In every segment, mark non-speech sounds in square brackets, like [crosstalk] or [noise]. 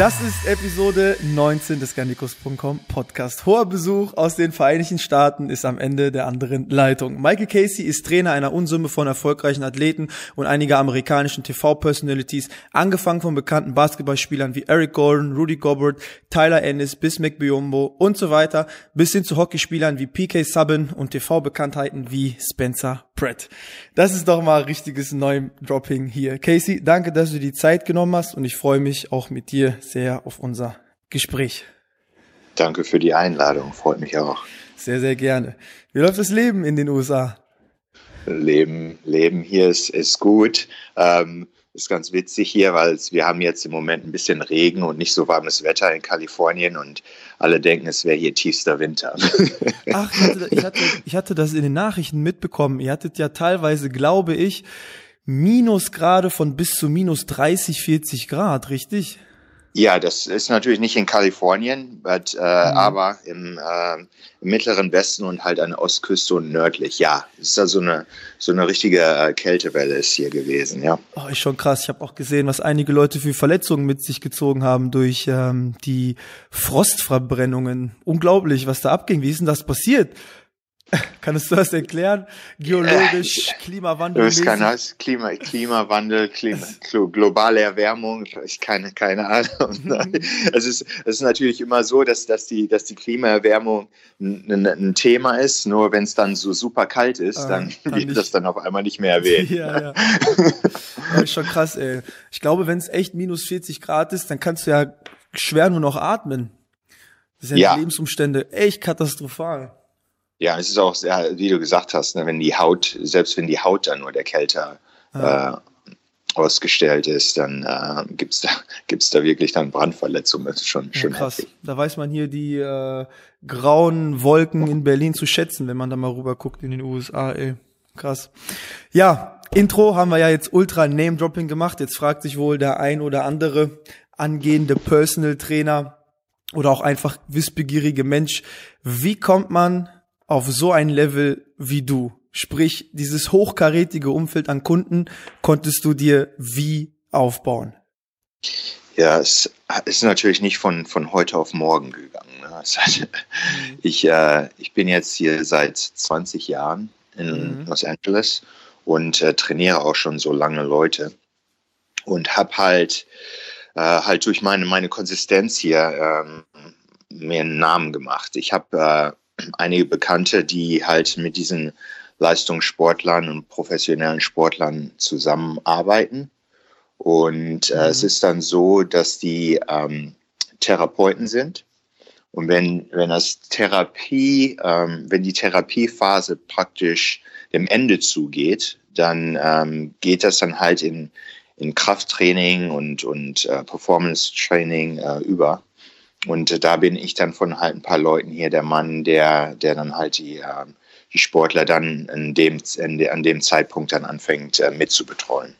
Das ist Episode 19 des Garnikus.com Podcast. Hoher Besuch aus den Vereinigten Staaten ist am Ende der anderen Leitung. Michael Casey ist Trainer einer Unsumme von erfolgreichen Athleten und einiger amerikanischen TV-Personalities, angefangen von bekannten Basketballspielern wie Eric Gordon, Rudy Gobert, Tyler Ennis, Bismack Biombo und so weiter, bis hin zu Hockeyspielern wie PK Subban und TV-Bekanntheiten wie Spencer Pratt. Das ist doch mal richtiges Name-Dropping hier. Casey, danke, dass du die Zeit genommen hast und ich freue mich auch mit dir sehr auf unser Gespräch. Danke für die Einladung, freut mich auch. Sehr, sehr gerne. Wie läuft das Leben in den USA? Leben, Leben hier ist, ist gut. Ähm, ist ganz witzig hier, weil wir haben jetzt im Moment ein bisschen Regen und nicht so warmes Wetter in Kalifornien und alle denken, es wäre hier tiefster Winter. [laughs] Ach, ich hatte, ich, hatte, ich hatte das in den Nachrichten mitbekommen. Ihr hattet ja teilweise, glaube ich, Minusgrade von bis zu minus 30, 40 Grad, richtig? Ja, das ist natürlich nicht in Kalifornien, but, äh, mhm. aber im, äh, im, mittleren Westen und halt an der Ostküste und nördlich. Ja, ist da so eine so eine richtige äh, Kältewelle ist hier gewesen. Ja, oh, ist schon krass. Ich habe auch gesehen, was einige Leute für Verletzungen mit sich gezogen haben durch ähm, die Frostverbrennungen. Unglaublich, was da abging. Wie ist denn das passiert? [laughs] Kannst du das erklären? Geologisch, Klimawandel. Das kann das. Klima, Klimawandel, Klima, globale Erwärmung, ich keine, keine Ahnung. [laughs] Es, ist, es ist natürlich immer so, dass, dass, die, dass die Klimaerwärmung ein, ein Thema ist. Nur wenn es dann so super kalt ist, ah, dann wird das dann auf einmal nicht mehr erwähnt. [laughs] Ja, ja. das ist schon krass, ey. Ich glaube, wenn es echt minus 40 Grad ist, dann kannst du ja schwer nur noch atmen. Das sind ja, ja. Lebensumstände echt katastrophal. Ja, es ist auch sehr, wie du gesagt hast, ne, wenn die Haut, selbst wenn die Haut dann nur der Kälte ja. äh, ausgestellt ist, dann äh, gibt's da [laughs] gibt's da wirklich dann Brandverletzungen. Das ist schon, ja, schon krass. Heftig. Da weiß man hier die äh, grauen Wolken in Berlin zu schätzen, wenn man da mal rüber guckt in den USA. Ey. Krass. Ja, Intro haben wir ja jetzt ultra Name-Dropping gemacht. Jetzt fragt sich wohl der ein oder andere angehende Personal Trainer oder auch einfach wissbegierige Mensch, wie kommt man auf so ein Level wie du? Sprich, dieses hochkarätige Umfeld an Kunden konntest du dir wie aufbauen? Ja, es ist natürlich nicht von, von heute auf morgen gegangen. Ne? Hat, mhm. ich, äh, ich bin jetzt hier seit 20 Jahren in mhm. Los Angeles und äh, trainiere auch schon so lange Leute und habe halt, äh, halt durch meine, meine Konsistenz hier ähm, mir einen Namen gemacht. Ich habe äh, einige Bekannte, die halt mit diesen Leistungssportlern und professionellen Sportlern zusammenarbeiten. Und äh, mhm. es ist dann so, dass die ähm, Therapeuten sind. Und wenn, wenn das Therapie, ähm, wenn die Therapiephase praktisch dem Ende zugeht, dann ähm, geht das dann halt in, in Krafttraining und, und äh, Performance Training äh, über. Und äh, da bin ich dann von halt ein paar Leuten hier der Mann, der, der dann halt die, äh, die Sportler dann in dem, in, an dem Zeitpunkt dann anfängt äh, mitzubetreuen.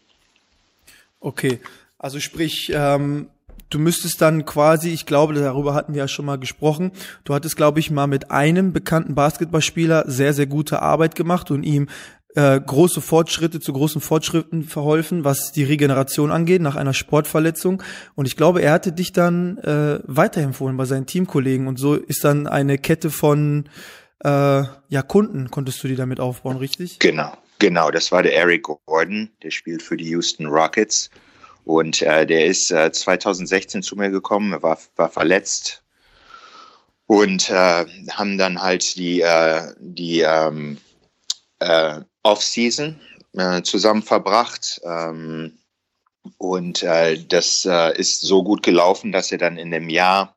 Okay, also sprich, ähm, du müsstest dann quasi, ich glaube, darüber hatten wir ja schon mal gesprochen, du hattest, glaube ich, mal mit einem bekannten Basketballspieler sehr, sehr gute Arbeit gemacht und ihm äh, große Fortschritte zu großen Fortschritten verholfen, was die Regeneration angeht nach einer Sportverletzung. Und ich glaube, er hatte dich dann äh, weiterempfohlen bei seinen Teamkollegen. Und so ist dann eine Kette von äh, ja, Kunden, konntest du die damit aufbauen, richtig? Genau, genau. Das war der Eric Gordon, der spielt für die Houston Rockets. Und äh, der ist äh, 2016 zu mir gekommen, war, war verletzt. Und äh, haben dann halt die, äh, die ähm, äh, Off-Season äh, zusammen verbracht. Ähm, und äh, das äh, ist so gut gelaufen, dass er dann in dem Jahr,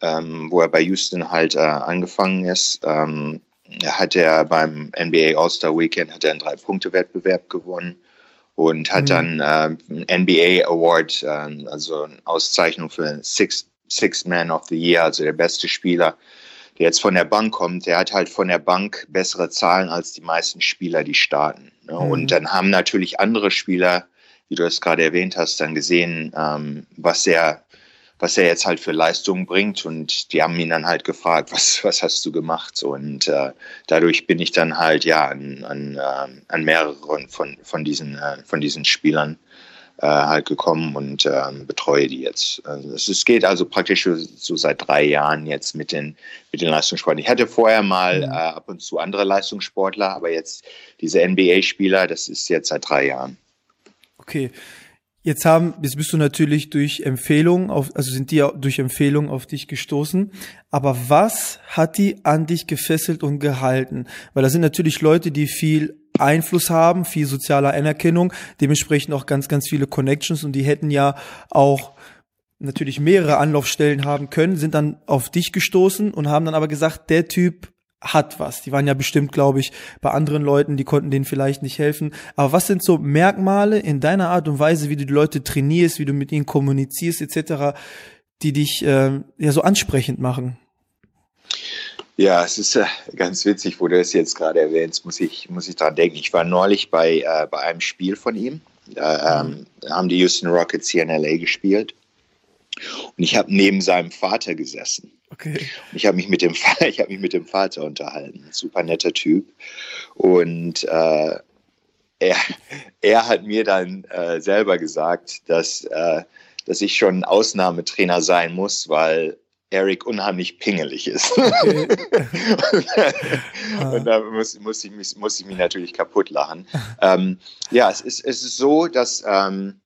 ähm, wo er bei Houston halt äh, angefangen ist, ähm, hat er beim NBA All-Star Weekend hat er einen Drei-Punkte-Wettbewerb gewonnen und hat mhm. dann äh, NBA Award, äh, also eine Auszeichnung für Six, Six Man of the Year, also der beste Spieler, der jetzt von der Bank kommt, der hat halt von der Bank bessere Zahlen als die meisten Spieler, die starten. Ne? Mhm. Und dann haben natürlich andere Spieler, wie du es gerade erwähnt hast, dann gesehen, ähm, was er was er jetzt halt für Leistungen bringt. Und die haben ihn dann halt gefragt, was, was hast du gemacht? Und äh, dadurch bin ich dann halt ja an, an, äh, an mehreren von, von, diesen, äh, von diesen Spielern äh, halt gekommen und äh, betreue die jetzt. Also es, es geht also praktisch so seit drei Jahren jetzt mit den, mit den Leistungssportlern. Ich hatte vorher mal mhm. äh, ab und zu andere Leistungssportler, aber jetzt diese NBA-Spieler, das ist jetzt seit drei Jahren. Okay. Jetzt haben, jetzt bist du natürlich durch Empfehlung auf, also sind die durch Empfehlung auf dich gestoßen. Aber was hat die an dich gefesselt und gehalten? Weil da sind natürlich Leute, die viel Einfluss haben, viel soziale Anerkennung, dementsprechend auch ganz, ganz viele Connections und die hätten ja auch natürlich mehrere Anlaufstellen haben können, sind dann auf dich gestoßen und haben dann aber gesagt, der Typ hat was. Die waren ja bestimmt, glaube ich, bei anderen Leuten, die konnten denen vielleicht nicht helfen. Aber was sind so Merkmale in deiner Art und Weise, wie du die Leute trainierst, wie du mit ihnen kommunizierst, etc., die dich äh, ja so ansprechend machen? Ja, es ist äh, ganz witzig, wo du es jetzt gerade erwähnst, muss ich, muss ich dran denken. Ich war neulich bei, äh, bei einem Spiel von ihm. Da ähm, haben die Houston Rockets hier in LA gespielt. Und ich habe neben seinem Vater gesessen. Okay. Und ich habe mich mit dem [laughs] ich habe mich mit dem Vater unterhalten. Super netter Typ. Und äh, er, er hat mir dann äh, selber gesagt, dass, äh, dass ich schon ein Ausnahmetrainer sein muss, weil Eric unheimlich pingelig ist. Okay. [laughs] und, da muss, muss, ich mich, muss ich mich natürlich kaputt lachen. ähm, ja, es ist, es ist so, dass ähm,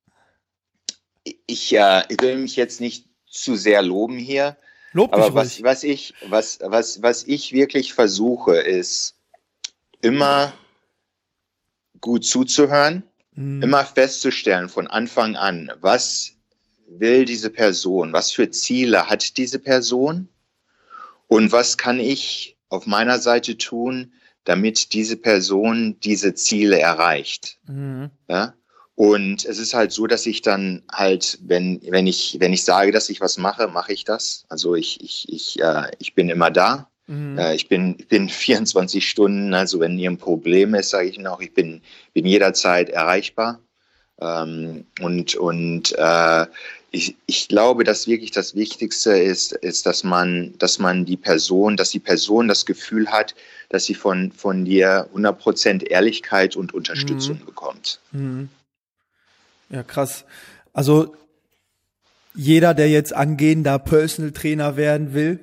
ich, äh, ich will mich jetzt nicht zu sehr loben hier. Lob aber was, was, ich, was, was, was ich wirklich versuche, ist immer gut zuzuhören, mhm. immer festzustellen von Anfang an, was will diese Person, was für Ziele hat diese Person und was kann ich auf meiner Seite tun, damit diese Person diese Ziele erreicht. Mhm. Ja? Und es ist halt so, dass ich dann halt, wenn, wenn ich, wenn ich sage, dass ich was mache, mache ich das. Also ich, ich, ich, äh, ich bin immer da. Mhm. Äh, ich bin, ich bin [laughs] 24 Stunden, also wenn ihr ein Problem ist, sage ich Ihnen auch, ich bin, bin jederzeit erreichbar. Ähm, und und äh, ich, ich glaube, dass wirklich das Wichtigste ist, ist, dass man, dass man die Person, dass die Person das Gefühl hat, dass sie von, von dir 100% Ehrlichkeit und Unterstützung mhm. bekommt. Mhm. Ja, krass. Also jeder, der jetzt angehender Personal Trainer werden will,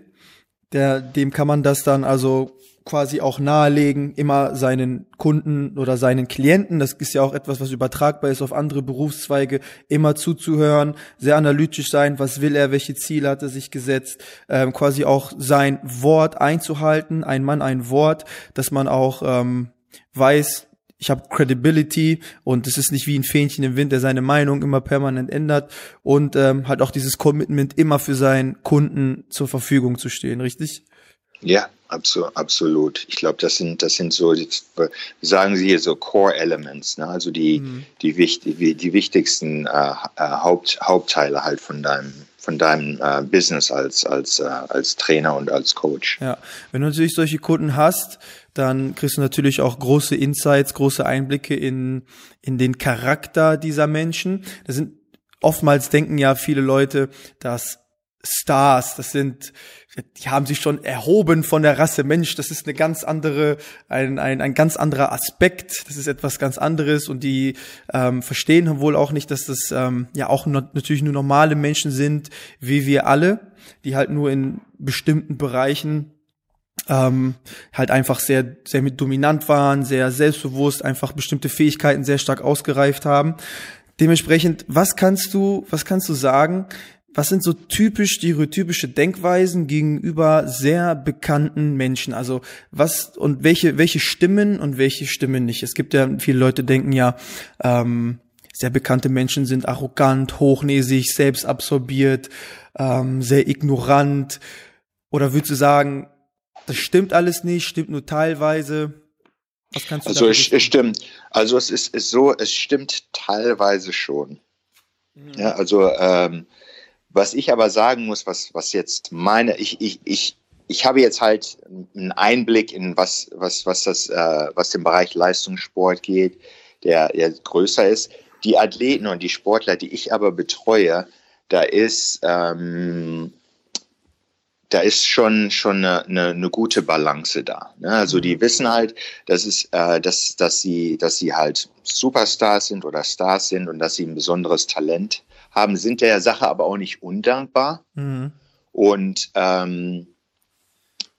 der, dem kann man das dann also quasi auch nahelegen, immer seinen Kunden oder seinen Klienten, das ist ja auch etwas, was übertragbar ist auf andere Berufszweige, immer zuzuhören, sehr analytisch sein, was will er, welche Ziele hat er sich gesetzt, ähm, quasi auch sein Wort einzuhalten, ein Mann, ein Wort, dass man auch ähm, weiß, ich habe Credibility und es ist nicht wie ein Fähnchen im Wind, der seine Meinung immer permanent ändert und ähm, halt auch dieses Commitment immer für seinen Kunden zur Verfügung zu stehen, richtig? Ja, absolut. absolut. Ich glaube, das sind, das sind so, sagen Sie hier so Core Elements, ne? also die, mhm. die, die, die wichtigsten äh, äh, Haupt, Hauptteile halt von deinem, von deinem äh, Business als, als, äh, als Trainer und als Coach. Ja, wenn du natürlich solche Kunden hast, dann kriegst du natürlich auch große Insights, große Einblicke in, in den Charakter dieser Menschen. Das sind oftmals denken ja viele Leute, dass Stars, das sind, die haben sich schon erhoben von der Rasse Mensch, das ist eine ganz andere, ein, ein, ein ganz anderer Aspekt, das ist etwas ganz anderes und die ähm, verstehen wohl auch nicht, dass das ähm, ja auch natürlich nur normale Menschen sind, wie wir alle, die halt nur in bestimmten Bereichen ähm, halt einfach sehr, sehr mit dominant waren, sehr selbstbewusst, einfach bestimmte Fähigkeiten sehr stark ausgereift haben. Dementsprechend, was kannst du, was kannst du sagen, was sind so typisch stereotypische Denkweisen gegenüber sehr bekannten Menschen? Also was und welche welche Stimmen und welche Stimmen nicht? Es gibt ja viele Leute denken ja, ähm, sehr bekannte Menschen sind arrogant, hochnäsig, selbstabsorbiert, ähm, sehr ignorant. Oder würdest du sagen, das stimmt alles nicht, stimmt nur teilweise? Was kannst du also es, es stimmt. Also es ist, ist so, es stimmt teilweise schon. Mhm. Ja, also ähm, was ich aber sagen muss, was, was jetzt meine, ich, ich, ich, ich habe jetzt halt einen Einblick in was, was, was das, äh, was den Bereich Leistungssport geht, der, der größer ist. Die Athleten und die Sportler, die ich aber betreue, da ist, ähm, da ist schon schon eine, eine, eine gute Balance da. Ne? Also die mhm. wissen halt, dass es, äh, dass dass sie dass sie halt Superstars sind oder Stars sind und dass sie ein besonderes Talent haben, sind der Sache aber auch nicht undankbar mhm. und ähm,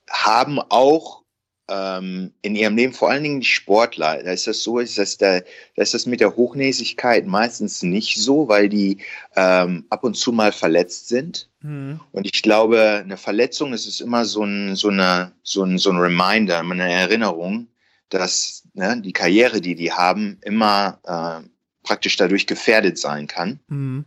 haben auch ähm, in ihrem Leben, vor allen Dingen die Sportler, da ist das so, ist das da, da ist das mit der Hochnäsigkeit meistens nicht so, weil die ähm, ab und zu mal verletzt sind. Mhm. Und ich glaube, eine Verletzung ist es immer so ein, so eine, so ein, so ein Reminder, eine Erinnerung, dass ne, die Karriere, die die haben, immer äh, praktisch dadurch gefährdet sein kann. Mhm.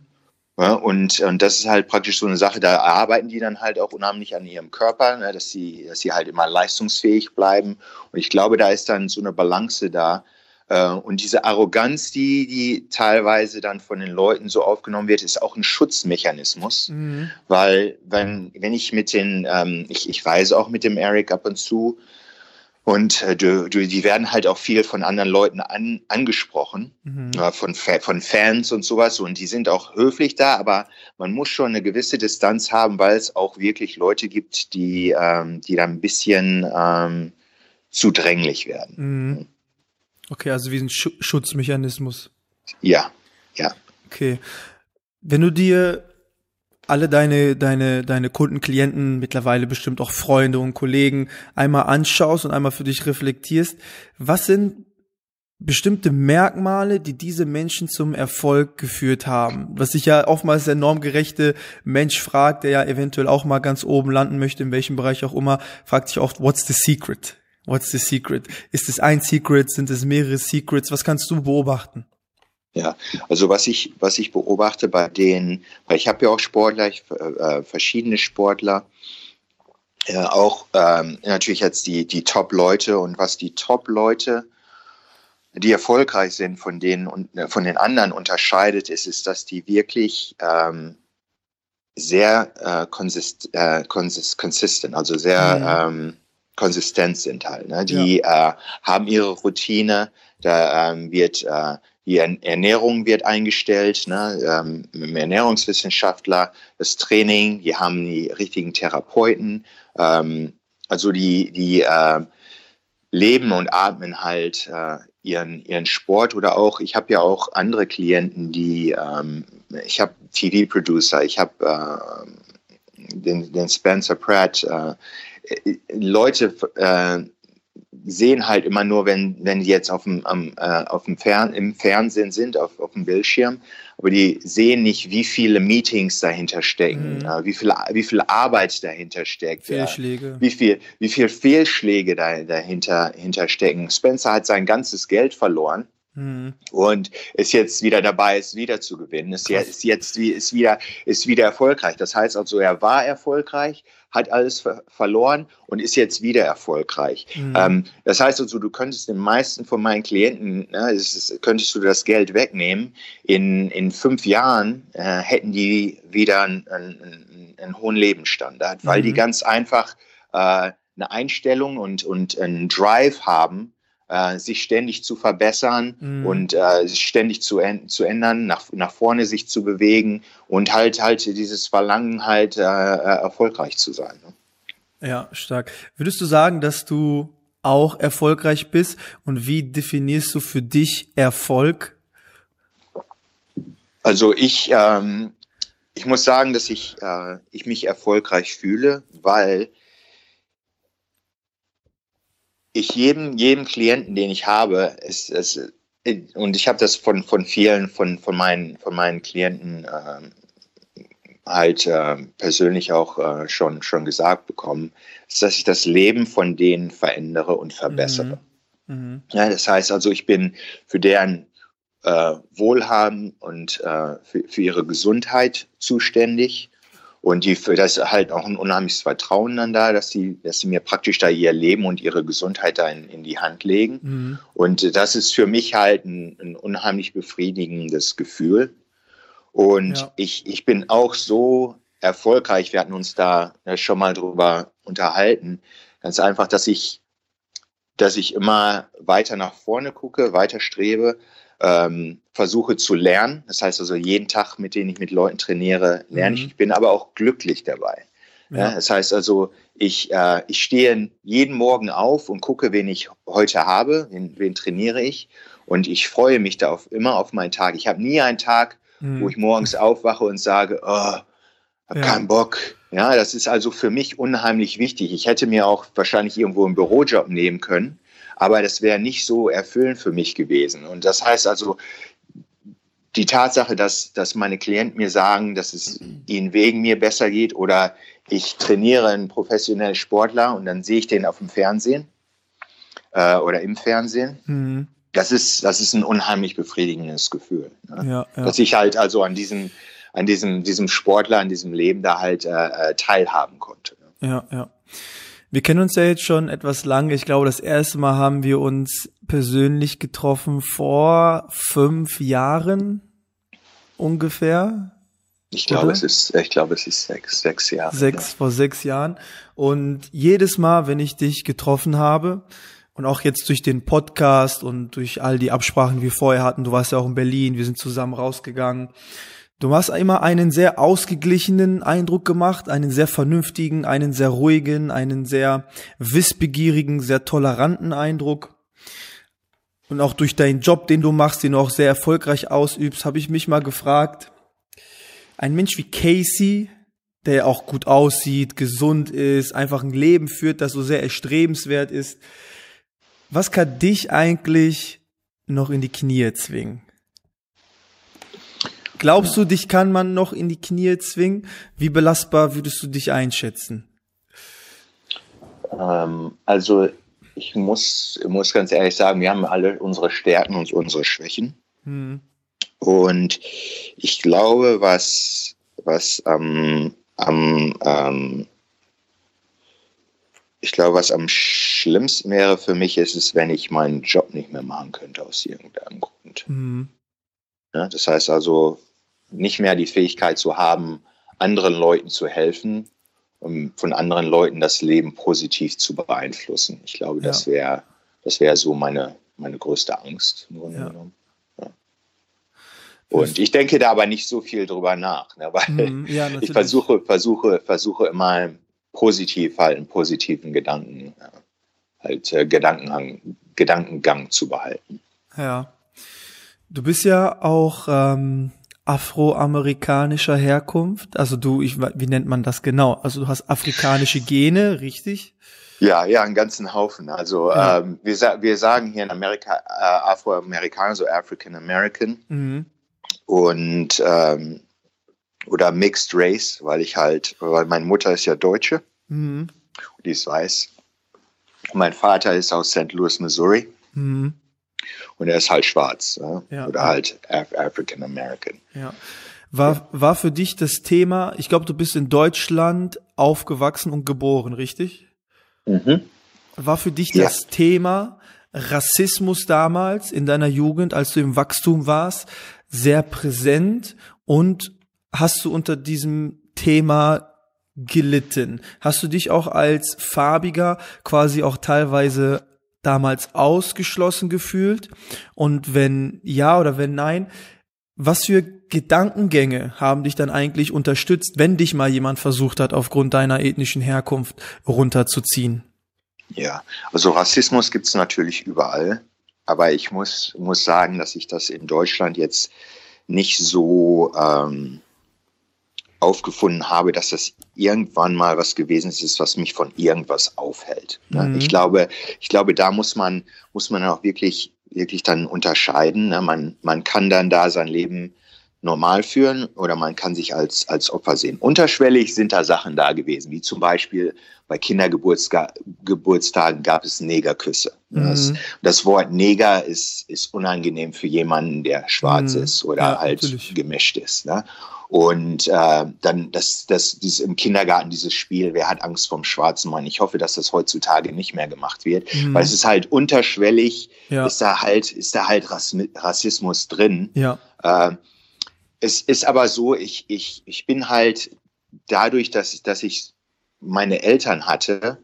Ja, und, und das ist halt praktisch so eine Sache, da arbeiten die dann halt auch unheimlich an ihrem Körper, ne, dass, sie, dass sie halt immer leistungsfähig bleiben. Und ich glaube, da ist dann so eine Balance da. Äh, und diese Arroganz, die, die teilweise dann von den Leuten so aufgenommen wird, ist auch ein Schutzmechanismus. Mhm. Weil wenn, wenn ich mit den, ähm, ich, ich reise auch mit dem Eric ab und zu, und äh, du, du, die werden halt auch viel von anderen Leuten an, angesprochen, mhm. äh, von, von Fans und sowas. Und die sind auch höflich da, aber man muss schon eine gewisse Distanz haben, weil es auch wirklich Leute gibt, die, ähm, die da ein bisschen ähm, zu dränglich werden. Mhm. Okay, also wie ein Sch Schutzmechanismus. Ja, ja. Okay. Wenn du dir alle deine, deine, deine Kunden, Klienten, mittlerweile bestimmt auch Freunde und Kollegen einmal anschaust und einmal für dich reflektierst, was sind bestimmte Merkmale, die diese Menschen zum Erfolg geführt haben. Was sich ja oftmals der normgerechte Mensch fragt, der ja eventuell auch mal ganz oben landen möchte, in welchem Bereich auch immer, fragt sich oft, what's the secret? What's the secret? Ist es ein Secret? Sind es mehrere Secrets? Was kannst du beobachten? Ja, also was ich, was ich beobachte bei denen, weil ich habe ja auch Sportler, ich, äh, verschiedene Sportler, äh, auch ähm, natürlich jetzt die, die Top-Leute und was die Top-Leute, die erfolgreich sind, von denen und äh, von den anderen unterscheidet, ist, ist, dass die wirklich ähm, sehr äh, consist, äh, consist, consistent, also sehr mhm. ähm, konsistent sind halt. Ne? Die ja. äh, haben ihre Routine, da ähm, wird äh, die Ernährung wird eingestellt, ne, ähm, Ernährungswissenschaftler, das Training, die haben die richtigen Therapeuten, ähm, also die, die äh, leben und atmen halt äh, ihren, ihren Sport oder auch, ich habe ja auch andere Klienten, die, ähm, ich habe TV-Producer, ich habe äh, den, den Spencer Pratt, äh, Leute, äh, sehen halt immer nur, wenn, wenn die jetzt auf dem, am, äh, auf dem Fern, im Fernsehen sind, auf, auf dem Bildschirm, aber die sehen nicht, wie viele Meetings dahinter stecken, mhm. äh, wie, viel, wie viel Arbeit dahinter steckt. Fehlschläge. Ja, wie, viel, wie viel Fehlschläge da, dahinter, dahinter stecken. Spencer hat sein ganzes Geld verloren Mhm. Und ist jetzt wieder dabei, es wieder zu gewinnen. Ist, jetzt, ist jetzt ist wieder, ist wieder erfolgreich. Das heißt also, er war erfolgreich, hat alles ver verloren und ist jetzt wieder erfolgreich. Mhm. Ähm, das heißt also, du könntest den meisten von meinen Klienten, ne, ist, könntest du das Geld wegnehmen. In, in fünf Jahren äh, hätten die wieder einen, einen, einen hohen Lebensstandard, weil mhm. die ganz einfach äh, eine Einstellung und, und einen Drive haben, äh, sich ständig zu verbessern mhm. und äh, sich ständig zu, zu ändern, nach, nach vorne sich zu bewegen und halt halt dieses Verlangen halt äh, äh, erfolgreich zu sein. Ne? Ja, stark. Würdest du sagen, dass du auch erfolgreich bist und wie definierst du für dich Erfolg? Also ich, ähm, ich muss sagen, dass ich, äh, ich mich erfolgreich fühle, weil ich jedem, jedem Klienten, den ich habe, ist, ist und ich habe das von, von vielen von, von, meinen, von meinen Klienten äh, halt äh, persönlich auch äh, schon, schon gesagt bekommen, ist, dass ich das Leben von denen verändere und verbessere. Mhm. Mhm. Ja, das heißt also, ich bin für deren äh, Wohlhaben und äh, für, für ihre Gesundheit zuständig. Und die, das ist halt auch ein unheimliches Vertrauen dann da, dass sie, dass sie mir praktisch da ihr Leben und ihre Gesundheit da in, in die Hand legen. Mhm. Und das ist für mich halt ein, ein unheimlich befriedigendes Gefühl. Und ja. ich, ich bin auch so erfolgreich, wir hatten uns da schon mal drüber unterhalten, ganz einfach, dass ich, dass ich immer weiter nach vorne gucke, weiter strebe ähm, versuche zu lernen. Das heißt also, jeden Tag, mit denen ich mit Leuten trainiere, lerne mhm. ich. Ich bin aber auch glücklich dabei. Ja. Ja, das heißt also, ich, äh, ich stehe jeden Morgen auf und gucke, wen ich heute habe, wen, wen trainiere ich. Und ich freue mich da auf, immer auf meinen Tag. Ich habe nie einen Tag, mhm. wo ich morgens aufwache und sage, oh, hab ja. keinen Bock. Ja, das ist also für mich unheimlich wichtig. Ich hätte mir auch wahrscheinlich irgendwo einen Bürojob nehmen können aber das wäre nicht so erfüllend für mich gewesen. Und das heißt also, die Tatsache, dass, dass meine Klienten mir sagen, dass es ihnen wegen mir besser geht oder ich trainiere einen professionellen Sportler und dann sehe ich den auf dem Fernsehen äh, oder im Fernsehen. Mhm. Das ist, das ist ein unheimlich befriedigendes Gefühl. Ne? Ja, ja. Dass ich halt also an diesem, an diesem, diesem Sportler, an diesem Leben da halt äh, äh teilhaben konnte. Ja, ja. Wir kennen uns ja jetzt schon etwas lange. Ich glaube, das erste Mal haben wir uns persönlich getroffen vor fünf Jahren ungefähr. Ich glaube, es ist, ich glaube, es ist sechs, sechs Jahre. Sechs, ja. vor sechs Jahren. Und jedes Mal, wenn ich dich getroffen habe, und auch jetzt durch den Podcast und durch all die Absprachen, die wir vorher hatten, du warst ja auch in Berlin, wir sind zusammen rausgegangen, Du hast immer einen sehr ausgeglichenen Eindruck gemacht, einen sehr vernünftigen, einen sehr ruhigen, einen sehr wissbegierigen, sehr toleranten Eindruck. Und auch durch deinen Job, den du machst, den du auch sehr erfolgreich ausübst, habe ich mich mal gefragt, ein Mensch wie Casey, der auch gut aussieht, gesund ist, einfach ein Leben führt, das so sehr erstrebenswert ist, was kann dich eigentlich noch in die Knie zwingen? Glaubst du, dich kann man noch in die Knie zwingen? Wie belastbar würdest du dich einschätzen? Ähm, also ich muss, muss ganz ehrlich sagen, wir haben alle unsere Stärken und unsere Schwächen. Hm. Und ich glaube, was, was ähm, am, ähm, ich glaube, was am schlimmsten wäre für mich, ist es, wenn ich meinen Job nicht mehr machen könnte aus irgendeinem Grund. Mhm. Ja, das heißt also, nicht mehr die Fähigkeit zu haben, anderen Leuten zu helfen, um von anderen Leuten das Leben positiv zu beeinflussen. Ich glaube, ja. das wäre das wäre so meine, meine größte Angst. Ja. Ja. Und ich denke da aber nicht so viel drüber nach, ne, weil mhm, [laughs] ich versuche, versuche, versuche immer positiv halt einen positiven Gedanken, halt äh, Gedankengang, Gedankengang zu behalten. Ja. Du bist ja auch ähm, afroamerikanischer Herkunft. Also du, ich, wie nennt man das genau? Also du hast afrikanische Gene, richtig? Ja, ja, einen ganzen Haufen. Also ja. ähm, wir, wir sagen hier in Amerika äh, Afroamerikaner, so African American. Mhm. Und ähm, oder Mixed Race, weil ich halt, weil meine Mutter ist ja Deutsche, mhm. die ist weiß. Mein Vater ist aus St. Louis, Missouri. Mhm und er ist halt schwarz ja? Oder halt Af African American. Ja. War, war für dich das Thema, ich glaube, du bist in Deutschland aufgewachsen und geboren, richtig? Mhm. War für dich das ja. Thema Rassismus damals in deiner Jugend, als du im Wachstum warst, sehr präsent und hast du unter diesem Thema gelitten? Hast du dich auch als Farbiger quasi auch teilweise damals ausgeschlossen gefühlt? Und wenn ja oder wenn nein, was für Gedankengänge haben dich dann eigentlich unterstützt, wenn dich mal jemand versucht hat, aufgrund deiner ethnischen Herkunft runterzuziehen? Ja, also Rassismus gibt es natürlich überall, aber ich muss, muss sagen, dass ich das in Deutschland jetzt nicht so ähm, aufgefunden habe, dass das irgendwann mal was gewesen ist, was mich von irgendwas aufhält. Ne? Mhm. Ich glaube, ich glaube, da muss man, muss man auch wirklich, wirklich dann unterscheiden. Ne? Man, man kann dann da sein Leben normal führen oder man kann sich als, als Opfer sehen. Unterschwellig sind da Sachen da gewesen, wie zum Beispiel bei Kindergeburtstagen gab es Negerküsse. Mhm. Das, das, Wort Neger ist, ist unangenehm für jemanden, der schwarz mhm. ist oder ja, halt natürlich. gemischt ist. Ne? Und äh, dann das, das, dieses im Kindergarten dieses Spiel, wer hat Angst vom schwarzen Mann? Ich hoffe, dass das heutzutage nicht mehr gemacht wird, mhm. weil es ist halt unterschwellig, ja. ist da halt, ist da halt Rassismus drin. Ja. Äh, es ist aber so, ich, ich, ich bin halt dadurch, dass, dass ich meine Eltern hatte,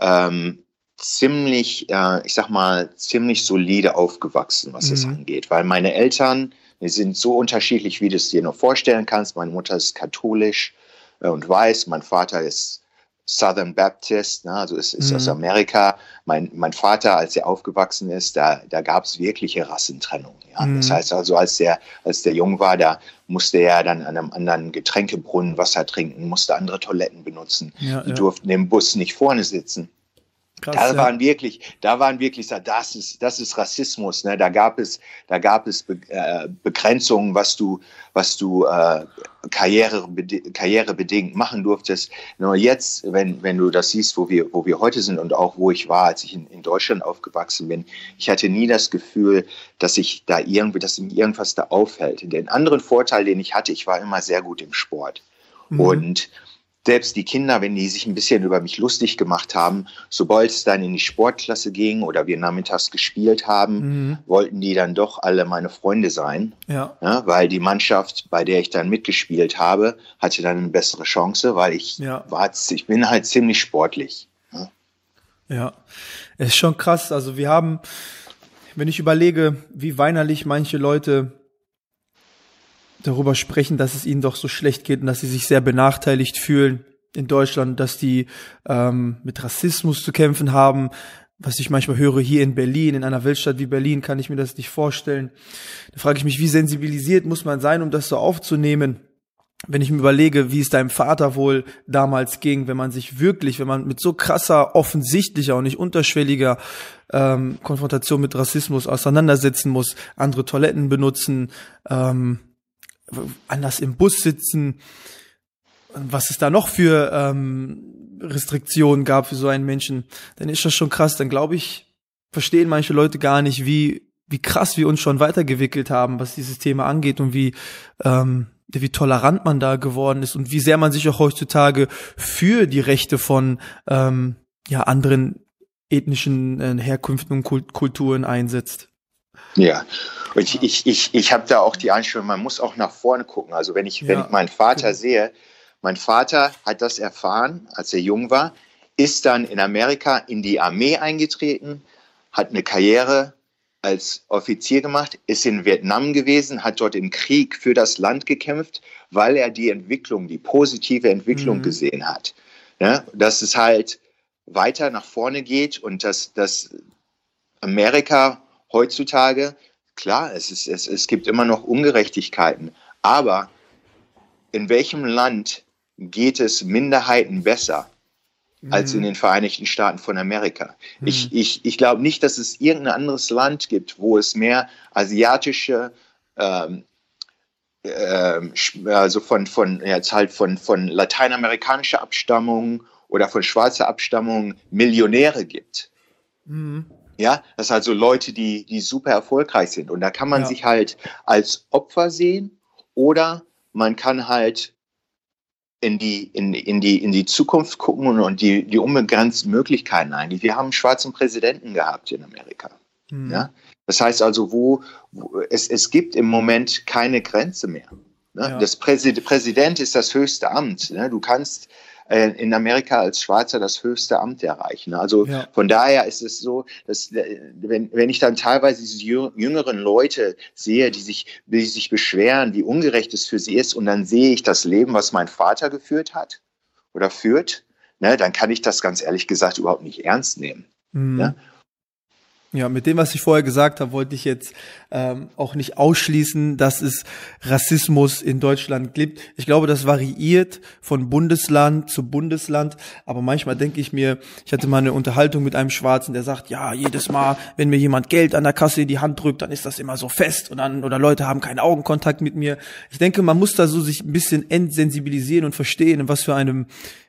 ähm, ziemlich, äh, ich sag mal, ziemlich solide aufgewachsen, was mhm. das angeht. Weil meine Eltern, die sind so unterschiedlich, wie du es dir nur vorstellen kannst. Meine Mutter ist katholisch äh, und weiß, mein Vater ist Southern Baptist, ne, also es ist mhm. aus Amerika. Mein, mein Vater, als er aufgewachsen ist, da, da gab es wirkliche Rassentrennung. Ja. Mhm. Das heißt also, als der, als der jung war, da musste er dann an einem anderen Getränkebrunnen Wasser trinken, musste andere Toiletten benutzen. Ja, Die ja. durften im Bus nicht vorne sitzen. Krass, da waren wirklich, da waren wirklich, das ist, das ist Rassismus. Ne? Da gab es, da gab es Be äh, Begrenzungen, was du, was du äh, Karriere, karrierebedingt machen durftest. Nur jetzt, wenn, wenn du das siehst, wo wir, wo wir heute sind und auch wo ich war, als ich in, in Deutschland aufgewachsen bin, ich hatte nie das Gefühl, dass ich da irgendwie, dass mir irgendwas da aufhält. Den anderen Vorteil, den ich hatte, ich war immer sehr gut im Sport. Mhm. Und selbst die Kinder, wenn die sich ein bisschen über mich lustig gemacht haben, sobald es dann in die Sportklasse ging oder wir nachmittags gespielt haben, mhm. wollten die dann doch alle meine Freunde sein. Ja. ja. Weil die Mannschaft, bei der ich dann mitgespielt habe, hatte dann eine bessere Chance, weil ich ja. war, ich bin halt ziemlich sportlich. Ja. ja, es ist schon krass. Also wir haben, wenn ich überlege, wie weinerlich manche Leute darüber sprechen, dass es ihnen doch so schlecht geht und dass sie sich sehr benachteiligt fühlen in Deutschland, dass die ähm, mit Rassismus zu kämpfen haben. Was ich manchmal höre hier in Berlin, in einer Weltstadt wie Berlin, kann ich mir das nicht vorstellen. Da frage ich mich, wie sensibilisiert muss man sein, um das so aufzunehmen? Wenn ich mir überlege, wie es deinem Vater wohl damals ging, wenn man sich wirklich, wenn man mit so krasser, offensichtlicher und nicht unterschwelliger ähm, Konfrontation mit Rassismus auseinandersetzen muss, andere Toiletten benutzen, ähm, anders im Bus sitzen, was es da noch für ähm, Restriktionen gab für so einen Menschen, dann ist das schon krass. Dann glaube ich, verstehen manche Leute gar nicht, wie wie krass wir uns schon weitergewickelt haben, was dieses Thema angeht und wie ähm, wie tolerant man da geworden ist und wie sehr man sich auch heutzutage für die Rechte von ähm, ja anderen ethnischen äh, Herkünften und Kulturen einsetzt. Ja, und ich, ich, ich, ich habe da auch die Einstellung, man muss auch nach vorne gucken. Also wenn ich, ja. wenn ich meinen Vater sehe, mein Vater hat das erfahren, als er jung war, ist dann in Amerika in die Armee eingetreten, hat eine Karriere als Offizier gemacht, ist in Vietnam gewesen, hat dort im Krieg für das Land gekämpft, weil er die Entwicklung, die positive Entwicklung mhm. gesehen hat. Ja, dass es halt weiter nach vorne geht und dass, dass Amerika heutzutage, klar, es, ist, es, es gibt immer noch Ungerechtigkeiten, aber in welchem Land geht es Minderheiten besser als in mhm. den Vereinigten Staaten von Amerika? Mhm. Ich, ich, ich glaube nicht, dass es irgendein anderes Land gibt, wo es mehr asiatische ähm, ähm also von, von jetzt halt von, von lateinamerikanischer Abstammung oder von schwarzer Abstammung Millionäre gibt. Mhm. Ja, das sind also Leute, die, die super erfolgreich sind. Und da kann man ja. sich halt als Opfer sehen oder man kann halt in die, in, in die, in die Zukunft gucken und, und die, die unbegrenzten Möglichkeiten eigentlich. Wir haben einen schwarzen Präsidenten gehabt in Amerika. Mhm. Ja? Das heißt also, wo, wo, es, es gibt im Moment keine Grenze mehr. Ne? Ja. Das Präsid Präsident ist das höchste Amt. Ne? Du kannst äh, in Amerika als Schwarzer das höchste Amt erreichen. Also ja. von daher ist es so, dass äh, wenn, wenn ich dann teilweise diese jüngeren Leute sehe, die sich, die sich beschweren, wie ungerecht es für sie ist, und dann sehe ich das Leben, was mein Vater geführt hat oder führt, ne, dann kann ich das ganz ehrlich gesagt überhaupt nicht ernst nehmen. Mhm. Ne? Ja, mit dem, was ich vorher gesagt habe, wollte ich jetzt ähm, auch nicht ausschließen, dass es Rassismus in Deutschland gibt. Ich glaube, das variiert von Bundesland zu Bundesland. Aber manchmal denke ich mir, ich hatte mal eine Unterhaltung mit einem Schwarzen, der sagt, ja, jedes Mal, wenn mir jemand Geld an der Kasse in die Hand drückt, dann ist das immer so fest und dann oder Leute haben keinen Augenkontakt mit mir. Ich denke, man muss da so sich ein bisschen entsensibilisieren und verstehen, in was für einem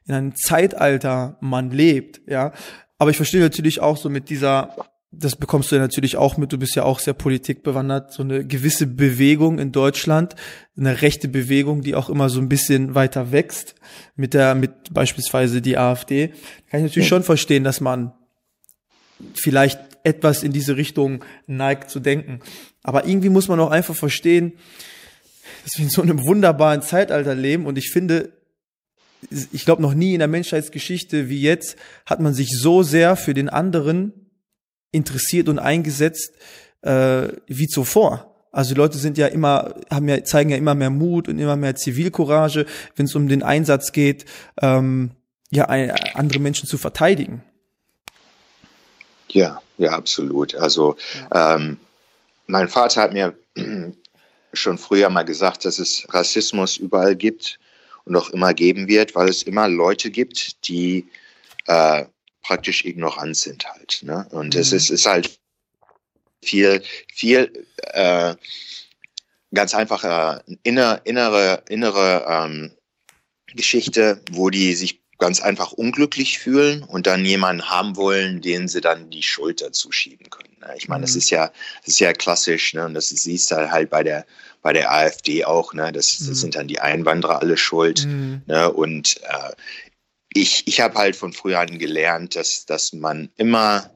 in einem Zeitalter man lebt. Ja, aber ich verstehe natürlich auch so mit dieser das bekommst du ja natürlich auch mit, du bist ja auch sehr politikbewandert, so eine gewisse Bewegung in Deutschland, eine rechte Bewegung, die auch immer so ein bisschen weiter wächst, mit der, mit beispielsweise die AfD. Kann ich natürlich schon verstehen, dass man vielleicht etwas in diese Richtung neigt zu denken. Aber irgendwie muss man auch einfach verstehen, dass wir in so einem wunderbaren Zeitalter leben und ich finde, ich glaube noch nie in der Menschheitsgeschichte wie jetzt hat man sich so sehr für den anderen interessiert und eingesetzt äh, wie zuvor. Also die Leute sind ja immer, haben ja, zeigen ja immer mehr Mut und immer mehr Zivilcourage, wenn es um den Einsatz geht, ähm, ja, andere Menschen zu verteidigen. Ja, ja, absolut. Also ähm, mein Vater hat mir [clears throat] schon früher mal gesagt, dass es Rassismus überall gibt und auch immer geben wird, weil es immer Leute gibt, die äh, praktisch ignorant sind halt. Ne? Und mhm. es ist, ist halt viel, viel äh, ganz einfache inner, innere, innere ähm, Geschichte, wo die sich ganz einfach unglücklich fühlen und dann jemanden haben wollen, den sie dann die Schulter zuschieben können. Ne? Ich meine, mhm. das ist ja, das ist ja klassisch, ne? Und das siehst du halt bei der, bei der AfD auch, ne? Das, mhm. das sind dann die Einwanderer alle schuld. Mhm. Ne? Und äh, ich, ich habe halt von früher an gelernt, dass, dass man immer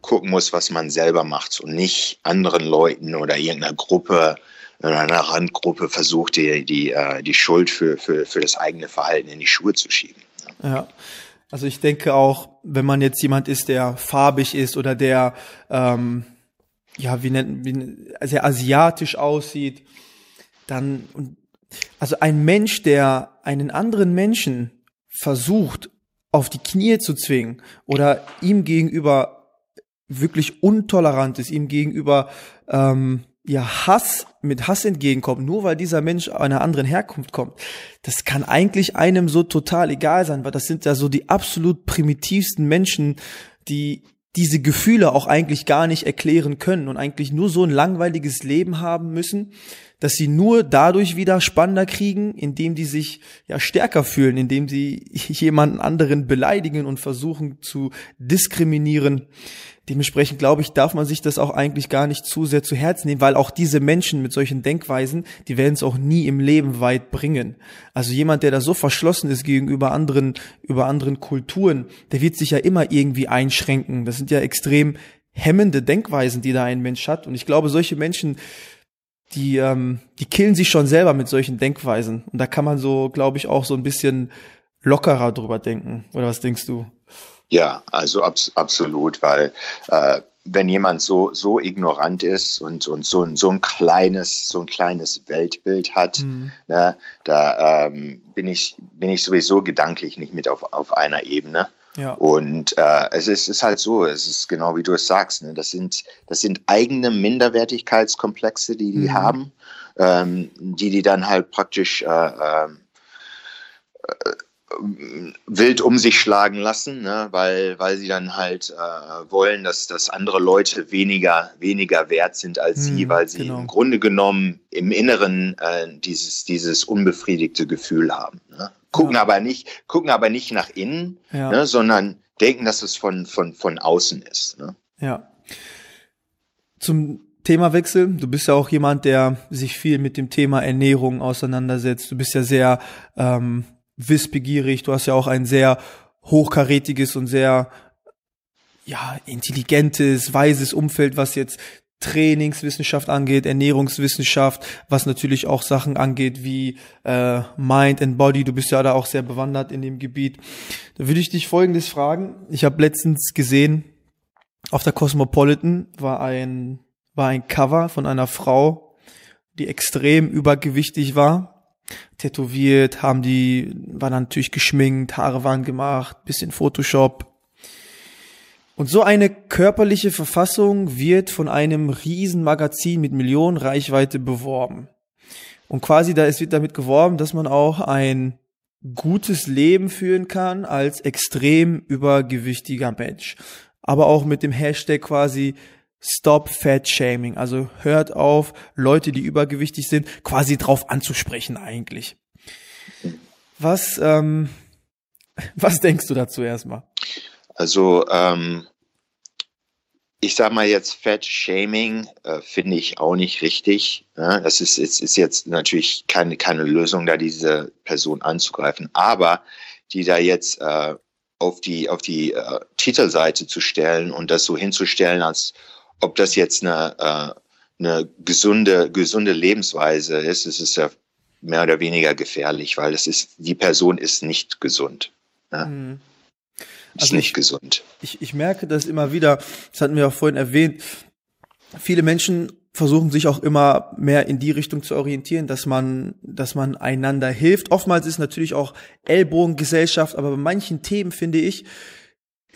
gucken muss, was man selber macht und nicht anderen Leuten oder irgendeiner Gruppe, einer Randgruppe versucht, die, die, äh, die Schuld für, für, für das eigene Verhalten in die Schuhe zu schieben. Ja. Also ich denke auch, wenn man jetzt jemand ist, der farbig ist oder der ähm, ja wie nennt wie, sehr asiatisch aussieht, dann also ein Mensch, der einen anderen Menschen versucht, auf die Knie zu zwingen oder ihm gegenüber wirklich untolerant ist, ihm gegenüber ähm, ja Hass mit Hass entgegenkommt, nur weil dieser Mensch einer anderen Herkunft kommt, das kann eigentlich einem so total egal sein, weil das sind ja so die absolut primitivsten Menschen, die diese Gefühle auch eigentlich gar nicht erklären können und eigentlich nur so ein langweiliges Leben haben müssen, dass sie nur dadurch wieder spannender kriegen, indem die sich ja stärker fühlen, indem sie [laughs] jemanden anderen beleidigen und versuchen zu diskriminieren. Dementsprechend glaube ich, darf man sich das auch eigentlich gar nicht zu sehr zu Herzen nehmen, weil auch diese Menschen mit solchen Denkweisen, die werden es auch nie im Leben weit bringen. Also jemand, der da so verschlossen ist gegenüber anderen, über anderen Kulturen, der wird sich ja immer irgendwie einschränken. Das sind ja extrem hemmende Denkweisen, die da ein Mensch hat. Und ich glaube, solche Menschen, die, ähm, die killen sich schon selber mit solchen Denkweisen. Und da kann man so, glaube ich, auch so ein bisschen lockerer drüber denken. Oder was denkst du? Ja, also abs absolut, weil äh, wenn jemand so, so ignorant ist und, und so, ein, so ein kleines, so ein kleines Weltbild hat, mhm. ne, da ähm, bin, ich, bin ich sowieso gedanklich nicht mit auf, auf einer Ebene. Ja. Und äh, es ist, ist halt so, es ist genau wie du es sagst, ne? das, sind, das sind eigene Minderwertigkeitskomplexe, die die mhm. haben, ähm, die die dann halt praktisch äh, ähm, äh, wild um sich schlagen lassen, ne? weil, weil sie dann halt äh, wollen, dass, dass andere Leute weniger, weniger wert sind als hm, sie, weil sie genau. im Grunde genommen im Inneren äh, dieses, dieses unbefriedigte Gefühl haben. Ne? Gucken, ja. aber nicht, gucken aber nicht nach innen, ja. ne? sondern denken, dass es von, von, von außen ist. Ne? Ja. Zum Themawechsel. Du bist ja auch jemand, der sich viel mit dem Thema Ernährung auseinandersetzt. Du bist ja sehr ähm, wissbegierig. Du hast ja auch ein sehr hochkarätiges und sehr ja, intelligentes, weises Umfeld, was jetzt Trainingswissenschaft angeht, Ernährungswissenschaft, was natürlich auch Sachen angeht wie äh, Mind and Body. Du bist ja da auch sehr bewandert in dem Gebiet. Da würde ich dich Folgendes fragen. Ich habe letztens gesehen, auf der Cosmopolitan war ein war ein Cover von einer Frau, die extrem übergewichtig war tätowiert, haben die, waren natürlich geschminkt, Haare waren gemacht, bisschen Photoshop. Und so eine körperliche Verfassung wird von einem Riesenmagazin mit Millionen Reichweite beworben. Und quasi da es wird damit geworben, dass man auch ein gutes Leben führen kann als extrem übergewichtiger Mensch. Aber auch mit dem Hashtag quasi Stop Fat Shaming. Also hört auf, Leute, die übergewichtig sind, quasi drauf anzusprechen eigentlich. Was, ähm, [laughs] was denkst du dazu erstmal? Also, ähm, ich sag mal jetzt Fat Shaming äh, finde ich auch nicht richtig. Ja, das ist, ist, ist jetzt natürlich keine, keine Lösung, da diese Person anzugreifen. Aber die da jetzt äh, auf die, auf die äh, Titelseite zu stellen und das so hinzustellen, als ob das jetzt eine, äh, eine gesunde, gesunde Lebensweise ist, es ist ja mehr oder weniger gefährlich, weil es ist, die Person ist nicht gesund. Ja? Mhm. Ist also nicht ich, gesund. Ich, ich merke das immer wieder, das hatten wir auch vorhin erwähnt, viele Menschen versuchen sich auch immer mehr in die Richtung zu orientieren, dass man, dass man einander hilft. Oftmals ist natürlich auch Ellbogengesellschaft, aber bei manchen Themen finde ich,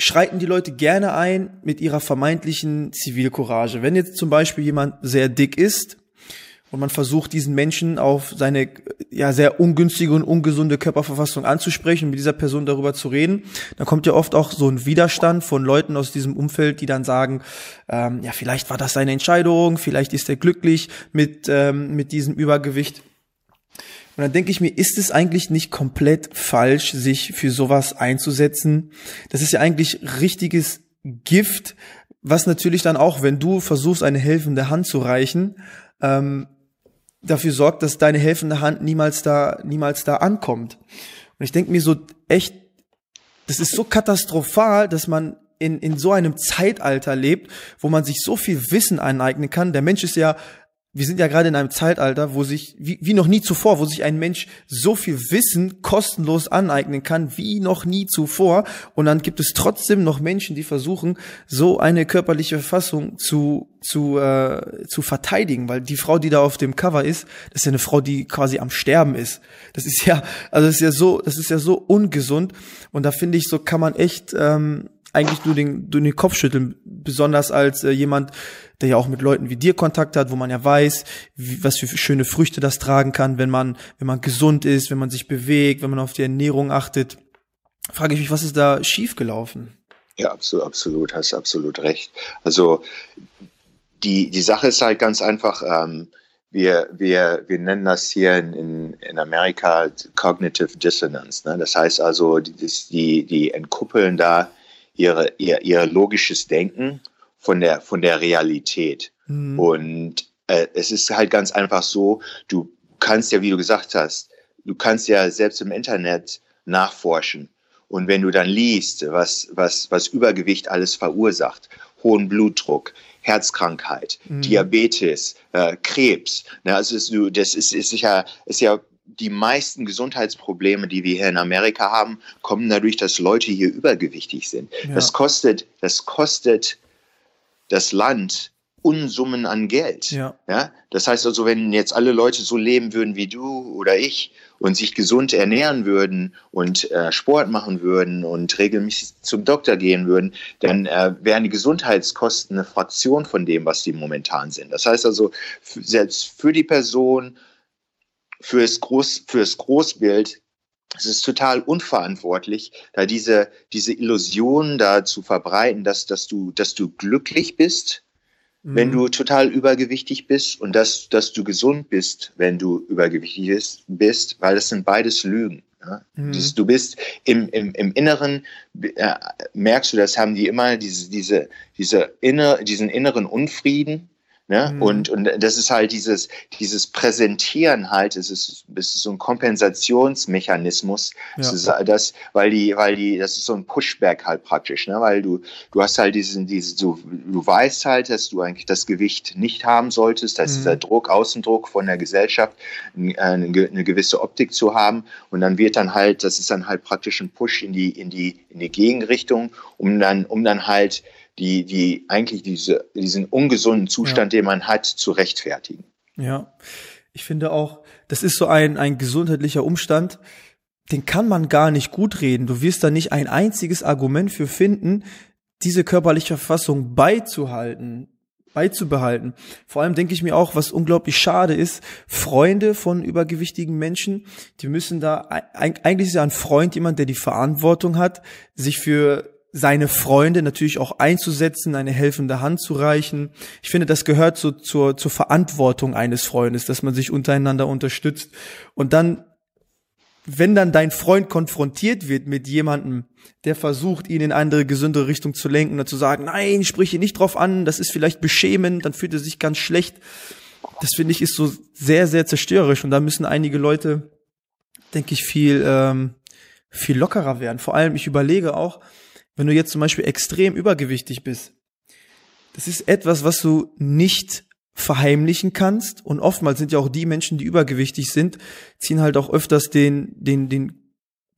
schreiten die Leute gerne ein mit ihrer vermeintlichen Zivilcourage. Wenn jetzt zum Beispiel jemand sehr dick ist, und man versucht diesen Menschen auf seine ja sehr ungünstige und ungesunde Körperverfassung anzusprechen und mit dieser Person darüber zu reden, dann kommt ja oft auch so ein Widerstand von Leuten aus diesem Umfeld, die dann sagen, ähm, ja vielleicht war das seine Entscheidung, vielleicht ist er glücklich mit ähm, mit diesem Übergewicht. Und dann denke ich mir, ist es eigentlich nicht komplett falsch, sich für sowas einzusetzen? Das ist ja eigentlich richtiges Gift, was natürlich dann auch, wenn du versuchst, eine helfende Hand zu reichen, ähm, dafür sorgt, dass deine helfende Hand niemals da, niemals da ankommt. Und ich denke mir so echt, das ist so katastrophal, dass man in, in so einem Zeitalter lebt, wo man sich so viel Wissen aneignen kann. Der Mensch ist ja wir sind ja gerade in einem Zeitalter, wo sich, wie, wie noch nie zuvor, wo sich ein Mensch so viel Wissen kostenlos aneignen kann, wie noch nie zuvor. Und dann gibt es trotzdem noch Menschen, die versuchen, so eine körperliche Verfassung zu, zu, äh, zu verteidigen. Weil die Frau, die da auf dem Cover ist, das ist ja eine Frau, die quasi am Sterben ist. Das ist ja, also das ist ja so, das ist ja so ungesund. Und da finde ich, so kann man echt, ähm, eigentlich nur den, nur den Kopf schütteln, besonders als äh, jemand, der ja auch mit Leuten wie dir Kontakt hat, wo man ja weiß, wie, was für schöne Früchte das tragen kann, wenn man, wenn man gesund ist, wenn man sich bewegt, wenn man auf die Ernährung achtet. Frage ich mich, was ist da schiefgelaufen? Ja, absolut, absolut, hast absolut recht. Also die, die Sache ist halt ganz einfach, ähm, wir, wir, wir nennen das hier in, in Amerika Cognitive Dissonance. Ne? Das heißt also, die, die, die entkuppeln da ihre, ihr, ihr logisches Denken von der, von der Realität. Mhm. Und äh, es ist halt ganz einfach so, du kannst ja, wie du gesagt hast, du kannst ja selbst im Internet nachforschen. Und wenn du dann liest, was, was, was Übergewicht alles verursacht, hohen Blutdruck, Herzkrankheit, mhm. Diabetes, äh, Krebs, ne, also ist, das ist, ist, ja, ist ja die meisten Gesundheitsprobleme, die wir hier in Amerika haben, kommen dadurch, dass Leute hier übergewichtig sind. Ja. Das kostet, das kostet das Land Unsummen an Geld. Ja. ja. Das heißt also, wenn jetzt alle Leute so leben würden wie du oder ich und sich gesund ernähren würden und äh, Sport machen würden und regelmäßig zum Doktor gehen würden, dann äh, wären die Gesundheitskosten eine Fraktion von dem, was die momentan sind. Das heißt also, selbst für die Person fürs, Groß, fürs Großbild es ist total unverantwortlich, da diese, diese Illusion da zu verbreiten, dass, dass, du, dass du glücklich bist, mhm. wenn du total übergewichtig bist und dass, dass du gesund bist, wenn du übergewichtig bist, weil das sind beides Lügen. Ja? Mhm. Du bist im, im, im Inneren, äh, merkst du, das haben die immer diese, diese, diese inner, diesen inneren Unfrieden, Ne? Mhm. Und, und das ist halt dieses, dieses Präsentieren halt, es ist, es ist so ein Kompensationsmechanismus. Ja. Das ist das, weil die, weil die, das ist so ein Pushback halt praktisch, ne? Weil du, du hast halt diesen, diesen, so, du weißt halt, dass du eigentlich das Gewicht nicht haben solltest, dass mhm. dieser Druck, Außendruck von der Gesellschaft, eine, eine gewisse Optik zu haben. Und dann wird dann halt, das ist dann halt praktisch ein Push in die, in die, in die Gegenrichtung, um dann, um dann halt die, die eigentlich diese, diesen ungesunden Zustand, ja. den man hat, zu rechtfertigen. Ja, ich finde auch, das ist so ein, ein gesundheitlicher Umstand, den kann man gar nicht gut reden. Du wirst da nicht ein einziges Argument für finden, diese körperliche Verfassung beizuhalten, beizubehalten. Vor allem denke ich mir auch, was unglaublich schade ist, Freunde von übergewichtigen Menschen, die müssen da, eigentlich ist ja ein Freund jemand, der die Verantwortung hat, sich für seine Freunde natürlich auch einzusetzen, eine helfende Hand zu reichen. Ich finde, das gehört so zur, zur Verantwortung eines Freundes, dass man sich untereinander unterstützt. Und dann wenn dann dein Freund konfrontiert wird mit jemandem, der versucht, ihn in andere, gesündere Richtung zu lenken oder zu sagen, nein, sprich ihn nicht drauf an, das ist vielleicht beschämend, dann fühlt er sich ganz schlecht. Das finde ich ist so sehr, sehr zerstörerisch und da müssen einige Leute, denke ich, viel, ähm, viel lockerer werden. Vor allem, ich überlege auch, wenn du jetzt zum Beispiel extrem übergewichtig bist, das ist etwas, was du nicht verheimlichen kannst. Und oftmals sind ja auch die Menschen, die übergewichtig sind, ziehen halt auch öfters den, den, den,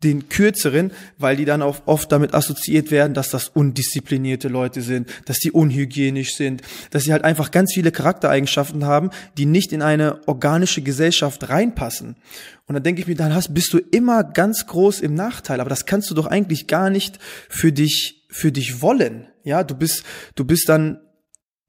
den kürzeren, weil die dann auch oft damit assoziiert werden, dass das undisziplinierte Leute sind, dass die unhygienisch sind, dass sie halt einfach ganz viele Charaktereigenschaften haben, die nicht in eine organische Gesellschaft reinpassen. Und dann denke ich mir, dann hast, bist du immer ganz groß im Nachteil, aber das kannst du doch eigentlich gar nicht für dich, für dich wollen. Ja, du bist, du bist dann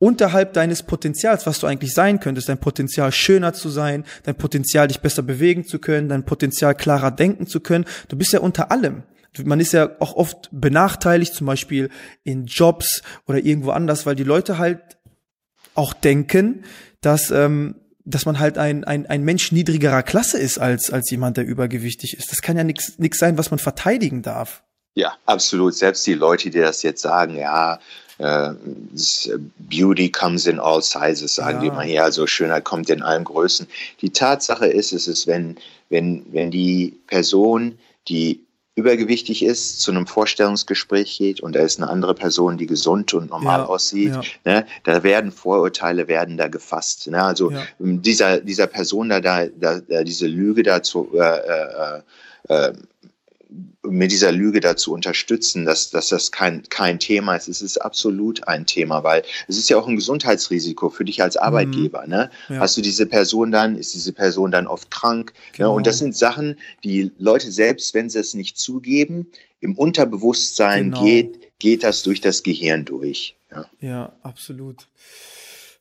unterhalb deines Potenzials, was du eigentlich sein könntest, dein Potenzial schöner zu sein, dein Potenzial dich besser bewegen zu können, dein Potenzial klarer denken zu können. Du bist ja unter allem. Man ist ja auch oft benachteiligt, zum Beispiel in Jobs oder irgendwo anders, weil die Leute halt auch denken, dass ähm, dass man halt ein, ein, ein Mensch niedrigerer Klasse ist als, als jemand, der übergewichtig ist. Das kann ja nichts sein, was man verteidigen darf. Ja, absolut. Selbst die Leute, die das jetzt sagen, ja, Uh, Beauty comes in all sizes, sagen ja. die immer hier, also Schönheit kommt in allen Größen. Die Tatsache ist, es ist, wenn, wenn, wenn die Person, die übergewichtig ist, zu einem Vorstellungsgespräch geht und da ist eine andere Person, die gesund und normal ja, aussieht, ja. Ne, da werden Vorurteile werden da gefasst. Ne? Also ja. dieser, dieser Person da, da, da, diese Lüge dazu äh, äh, äh, mit dieser Lüge dazu unterstützen, dass, dass das kein, kein Thema ist. Es ist absolut ein Thema, weil es ist ja auch ein Gesundheitsrisiko für dich als Arbeitgeber. Mhm. Ne? Ja. Hast du diese Person dann, ist diese Person dann oft krank? Genau. Ne? Und das sind Sachen, die Leute selbst, wenn sie es nicht zugeben, im Unterbewusstsein genau. geht, geht das durch das Gehirn durch. Ja, ja absolut.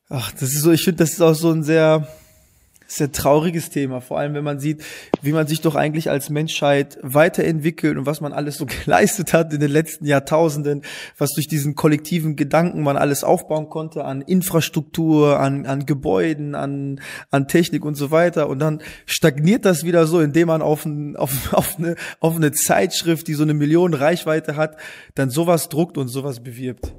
Ach, das ist so, ich finde, das ist auch so ein sehr, ist ein trauriges Thema, vor allem wenn man sieht, wie man sich doch eigentlich als Menschheit weiterentwickelt und was man alles so [laughs] geleistet hat in den letzten Jahrtausenden, was durch diesen kollektiven Gedanken man alles aufbauen konnte an Infrastruktur, an, an Gebäuden, an, an Technik und so weiter. Und dann stagniert das wieder so, indem man auf, ein, [laughs] auf, auf, eine, auf eine Zeitschrift, die so eine Million Reichweite hat, dann sowas druckt und sowas bewirbt.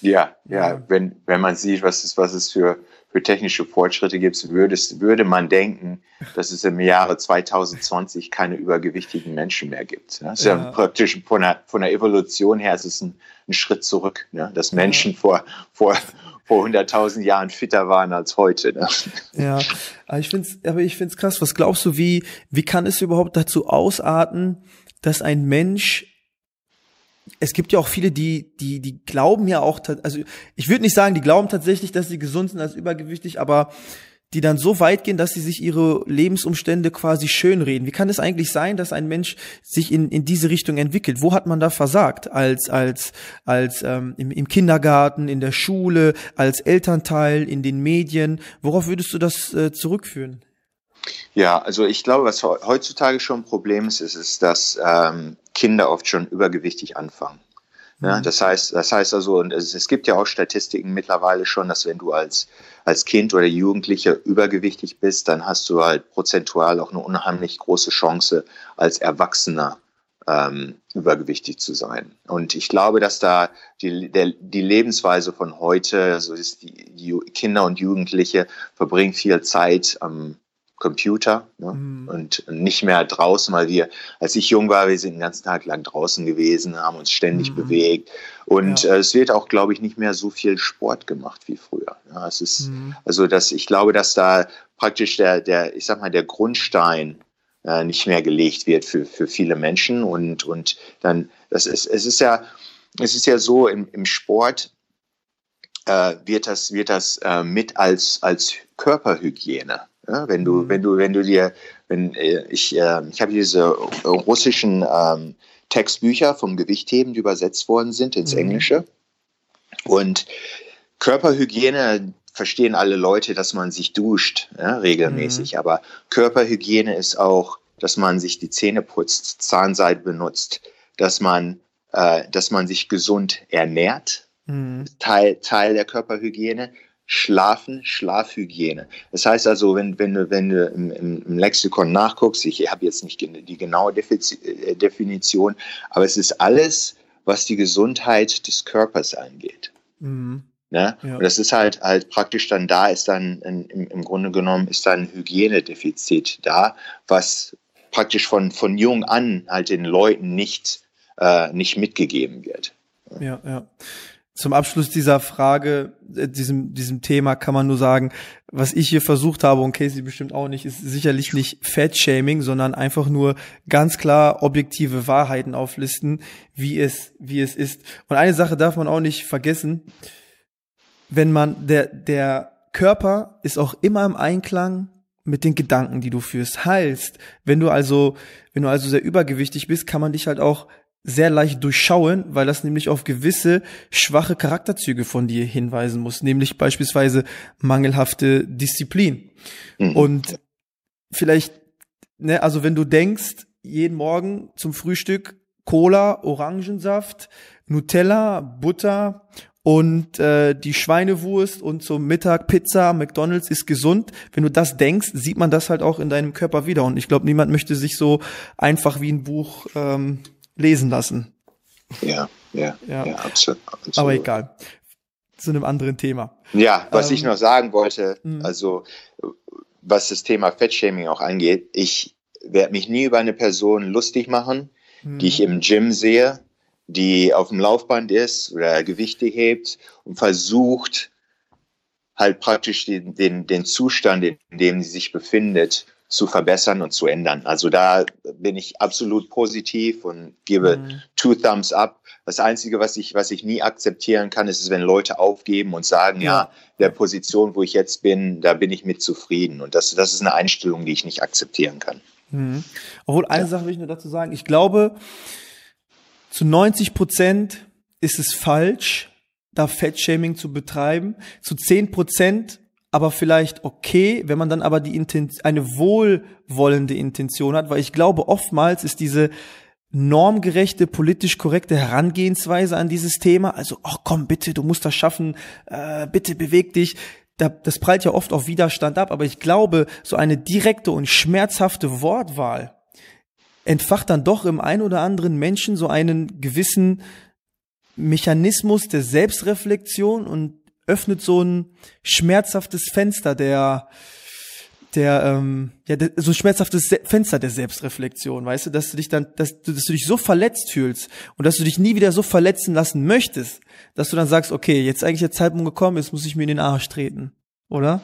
Ja, ja, wenn, wenn man sieht, was es, was es für für technische Fortschritte gibt, würdest, würde man denken, dass es im Jahre 2020 keine übergewichtigen Menschen mehr gibt. Das ist ja, ja praktisch von der, von der Evolution her ist es ein, ein Schritt zurück, ne? dass Menschen ja. vor, vor, vor 100.000 Jahren fitter waren als heute. Ne? Ja, aber ich finde es aber ich find's krass. Was glaubst du, wie, wie kann es überhaupt dazu ausarten, dass ein Mensch es gibt ja auch viele, die, die, die glauben ja auch, also ich würde nicht sagen, die glauben tatsächlich, dass sie gesund sind als übergewichtig, aber die dann so weit gehen, dass sie sich ihre Lebensumstände quasi schönreden. Wie kann es eigentlich sein, dass ein Mensch sich in, in diese Richtung entwickelt? Wo hat man da versagt? Als, als, als ähm, im, im Kindergarten, in der Schule, als Elternteil, in den Medien? Worauf würdest du das äh, zurückführen? Ja, also ich glaube, was heutzutage schon ein Problem ist, ist, ist dass ähm, Kinder oft schon übergewichtig anfangen. Ja, mhm. das heißt, das heißt also, und es, es, gibt ja auch Statistiken mittlerweile schon, dass wenn du als, als Kind oder Jugendlicher übergewichtig bist, dann hast du halt prozentual auch eine unheimlich große Chance, als Erwachsener ähm, übergewichtig zu sein. Und ich glaube, dass da die, der, die Lebensweise von heute, also ist die, die Kinder und Jugendliche verbringen viel Zeit am Computer ne? mhm. und nicht mehr draußen, weil wir, als ich jung war, wir sind den ganzen Tag lang draußen gewesen, haben uns ständig mhm. bewegt und ja. äh, es wird auch, glaube ich, nicht mehr so viel Sport gemacht wie früher. Ja, es ist mhm. also, dass ich glaube, dass da praktisch der, der, ich sag mal, der Grundstein äh, nicht mehr gelegt wird für, für viele Menschen und und dann, das ist, es ist ja, es ist ja so im, im Sport äh, wird das wird das äh, mit als als Körperhygiene ja, wenn du, mhm. wenn du, wenn du dir, wenn äh, ich, äh, ich habe diese russischen ähm, Textbücher vom Gewichtheben, die übersetzt worden sind ins mhm. Englische. Und Körperhygiene verstehen alle Leute, dass man sich duscht, ja, regelmäßig. Mhm. Aber Körperhygiene ist auch, dass man sich die Zähne putzt, Zahnseide benutzt, dass man, äh, dass man sich gesund ernährt, mhm. Teil, Teil der Körperhygiene. Schlafen, Schlafhygiene. Das heißt also, wenn, wenn du, wenn du im, im Lexikon nachguckst, ich habe jetzt nicht die genaue äh, Definition, aber es ist alles, was die Gesundheit des Körpers angeht. Mhm. Ne? Ja. Und das ist halt halt praktisch dann da, ist dann in, im, im Grunde genommen ist dann ein Hygienedefizit da, was praktisch von, von jung an halt den Leuten nicht, äh, nicht mitgegeben wird. Ja, ja. Zum Abschluss dieser Frage, äh, diesem, diesem Thema kann man nur sagen, was ich hier versucht habe und Casey bestimmt auch nicht, ist sicherlich nicht Fat-Shaming, sondern einfach nur ganz klar objektive Wahrheiten auflisten, wie es, wie es ist. Und eine Sache darf man auch nicht vergessen, wenn man, der, der Körper ist auch immer im Einklang mit den Gedanken, die du führst. Heißt, wenn du also, wenn du also sehr übergewichtig bist, kann man dich halt auch sehr leicht durchschauen, weil das nämlich auf gewisse schwache Charakterzüge von dir hinweisen muss, nämlich beispielsweise mangelhafte Disziplin. Mhm. Und vielleicht, ne, also wenn du denkst, jeden Morgen zum Frühstück Cola, Orangensaft, Nutella, Butter und äh, die Schweinewurst und zum Mittag Pizza, McDonald's ist gesund. Wenn du das denkst, sieht man das halt auch in deinem Körper wieder. Und ich glaube, niemand möchte sich so einfach wie ein Buch ähm, lesen lassen. Ja, ja, ja, ja absolut, absolut. Aber egal. Zu einem anderen Thema. Ja, was ähm, ich noch sagen wollte, mh. also was das Thema Fettshaming auch angeht, ich werde mich nie über eine Person lustig machen, mh. die ich im Gym sehe, die auf dem Laufband ist oder Gewichte hebt und versucht, halt praktisch den, den, den Zustand, in dem sie sich befindet, zu verbessern und zu ändern. Also da bin ich absolut positiv und gebe mhm. two thumbs up. Das Einzige, was ich, was ich nie akzeptieren kann, ist es, wenn Leute aufgeben und sagen, ja. ja, der Position, wo ich jetzt bin, da bin ich mit zufrieden. Und das, das ist eine Einstellung, die ich nicht akzeptieren kann. Mhm. Obwohl, eine ja. Sache will ich nur dazu sagen. Ich glaube, zu 90 Prozent ist es falsch, da Fettshaming zu betreiben. Zu 10 Prozent aber vielleicht okay, wenn man dann aber die Intention, eine wohlwollende Intention hat, weil ich glaube, oftmals ist diese normgerechte, politisch korrekte Herangehensweise an dieses Thema, also, ach komm, bitte, du musst das schaffen, äh, bitte beweg dich, das prallt ja oft auf Widerstand ab, aber ich glaube, so eine direkte und schmerzhafte Wortwahl entfacht dann doch im ein oder anderen Menschen so einen gewissen Mechanismus der Selbstreflexion und öffnet so ein schmerzhaftes Fenster der der ähm, ja der, so ein schmerzhaftes Se Fenster der Selbstreflexion, weißt du, dass du dich dann dass, dass du dich so verletzt fühlst und dass du dich nie wieder so verletzen lassen möchtest, dass du dann sagst, okay, jetzt eigentlich der Zeitpunkt gekommen ist, muss ich mir in den Arsch treten, oder?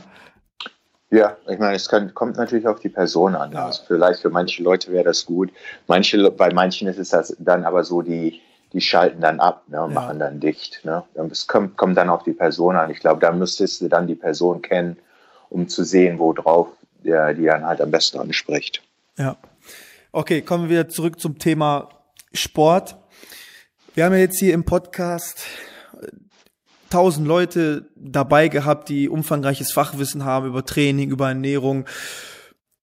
Ja, ich meine, es kann, kommt natürlich auf die Person an. Ja. Also vielleicht für manche Leute wäre das gut. Manche, bei manchen ist es das dann aber so die, die schalten dann ab ne, und ja. machen dann dicht. Ne? Es kommt, kommt dann auf die Person an. Ich glaube, da müsstest du dann die Person kennen, um zu sehen, worauf der, die dann halt am besten anspricht. Ja. Okay, kommen wir wieder zurück zum Thema Sport. Wir haben ja jetzt hier im Podcast äh, tausend Leute dabei gehabt, die umfangreiches Fachwissen haben über Training, über Ernährung,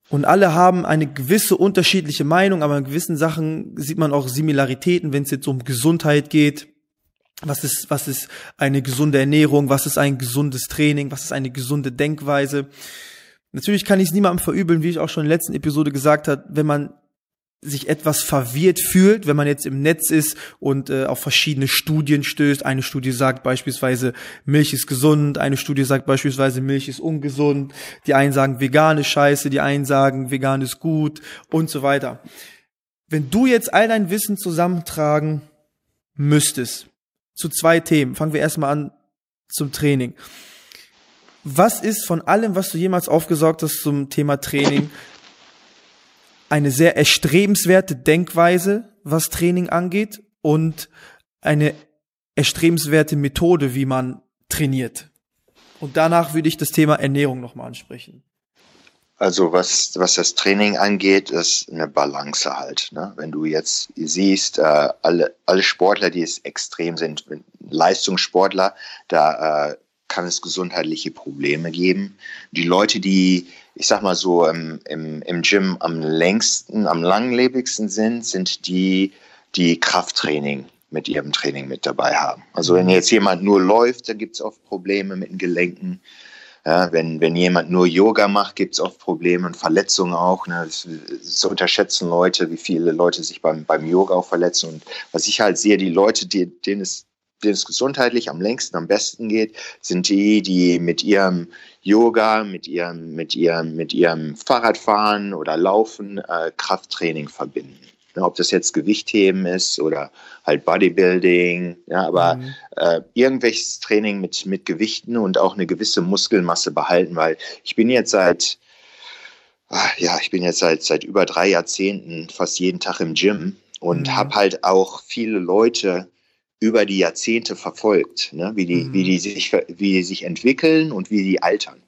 und alle haben eine gewisse unterschiedliche Meinung, aber in gewissen Sachen sieht man auch Similaritäten, wenn es jetzt um Gesundheit geht. Was ist, was ist eine gesunde Ernährung? Was ist ein gesundes Training? Was ist eine gesunde Denkweise? Natürlich kann ich es niemandem verübeln, wie ich auch schon in der letzten Episode gesagt habe, wenn man sich etwas verwirrt fühlt, wenn man jetzt im Netz ist und äh, auf verschiedene Studien stößt. Eine Studie sagt beispielsweise, Milch ist gesund, eine Studie sagt beispielsweise, Milch ist ungesund, die einen sagen, vegan ist scheiße, die einen sagen, vegan ist gut und so weiter. Wenn du jetzt all dein Wissen zusammentragen müsstest, zu zwei Themen, fangen wir erstmal an zum Training. Was ist von allem, was du jemals aufgesaugt hast zum Thema Training, eine sehr erstrebenswerte Denkweise, was Training angeht und eine erstrebenswerte Methode, wie man trainiert. Und danach würde ich das Thema Ernährung nochmal ansprechen. Also was, was das Training angeht, ist eine Balance halt. Ne? Wenn du jetzt siehst, äh, alle, alle Sportler, die es extrem sind, Leistungssportler, da äh, kann es gesundheitliche Probleme geben. Die Leute, die, ich sag mal so, im, im, im Gym am längsten, am langlebigsten sind, sind die, die Krafttraining mit ihrem Training mit dabei haben. Also wenn jetzt jemand nur läuft, dann gibt es oft Probleme mit den Gelenken. Ja, wenn, wenn jemand nur Yoga macht, gibt es oft Probleme und Verletzungen auch. Ne? Das, unterschätzen Leute, wie viele Leute sich beim, beim Yoga auch verletzen. Und was ich halt sehe, die Leute, die, denen es denen es gesundheitlich am längsten, am besten geht, sind die, die mit ihrem Yoga, mit ihrem, mit ihrem, mit ihrem Fahrradfahren oder Laufen äh, Krafttraining verbinden. Ja, ob das jetzt Gewichtheben ist oder halt Bodybuilding, ja, aber mhm. äh, irgendwelches Training mit, mit Gewichten und auch eine gewisse Muskelmasse behalten, weil ich bin jetzt seit, ah, ja, ich bin jetzt seit, seit über drei Jahrzehnten fast jeden Tag im Gym und mhm. habe halt auch viele Leute über die Jahrzehnte verfolgt, ne? wie, die, mhm. wie, die sich, wie die sich entwickeln und wie die altern.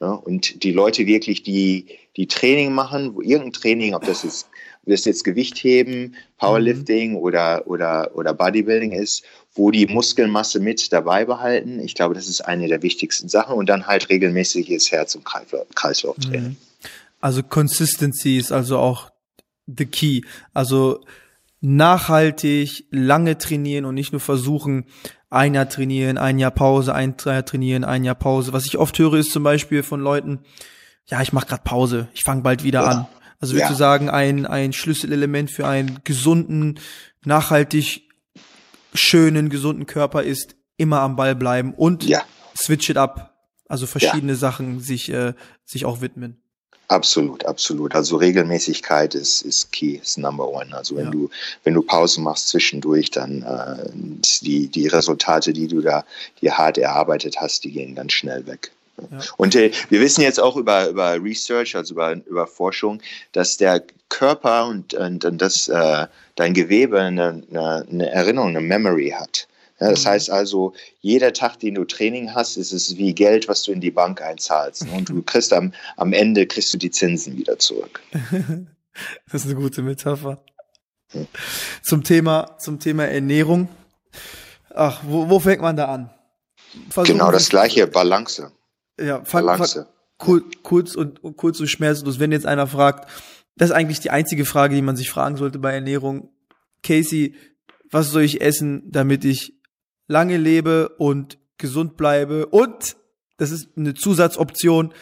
Ne? Und die Leute wirklich, die, die Training machen, wo irgendein Training, ob das ist ob das jetzt Gewichtheben, Powerlifting mhm. oder, oder, oder Bodybuilding ist, wo die Muskelmasse mit dabei behalten. Ich glaube, das ist eine der wichtigsten Sachen und dann halt regelmäßiges Herz- und Kreislauftraining. Mhm. Also Consistency ist also auch the key. Also nachhaltig, lange trainieren und nicht nur versuchen, ein Jahr trainieren, ein Jahr Pause, ein Jahr trainieren, ein Jahr Pause. Was ich oft höre, ist zum Beispiel von Leuten, ja, ich mache gerade Pause, ich fange bald wieder ja. an. Also würdest ja. du sagen, ein, ein Schlüsselelement für einen gesunden, nachhaltig schönen, gesunden Körper ist immer am Ball bleiben und ja. switch it up. Also verschiedene ja. Sachen sich, äh, sich auch widmen. Absolut, absolut. Also Regelmäßigkeit ist, ist key, ist number one. Also wenn ja. du, wenn du Pause machst zwischendurch, dann äh, die, die Resultate, die du da dir hart erarbeitet hast, die gehen ganz schnell weg. Ja. Und äh, wir wissen jetzt auch über, über Research, also über, über Forschung, dass der Körper und, und, und das, äh, dein Gewebe eine, eine, Erinnerung, eine Memory hat. Ja, das mhm. heißt also, jeder Tag, den du Training hast, ist es wie Geld, was du in die Bank einzahlst. Und du [laughs] kriegst am, am Ende kriegst du die Zinsen wieder zurück. [laughs] das ist eine gute Metapher. Hm. Zum Thema, zum Thema Ernährung. Ach, wo, wo fängt man da an? Versuchen genau das gleiche, Balance. Ja, fang, fang, kurz, kurz und, und kurz und schmerzlos. Wenn jetzt einer fragt, das ist eigentlich die einzige Frage, die man sich fragen sollte bei Ernährung. Casey, was soll ich essen, damit ich lange lebe und gesund bleibe und das ist eine Zusatzoption,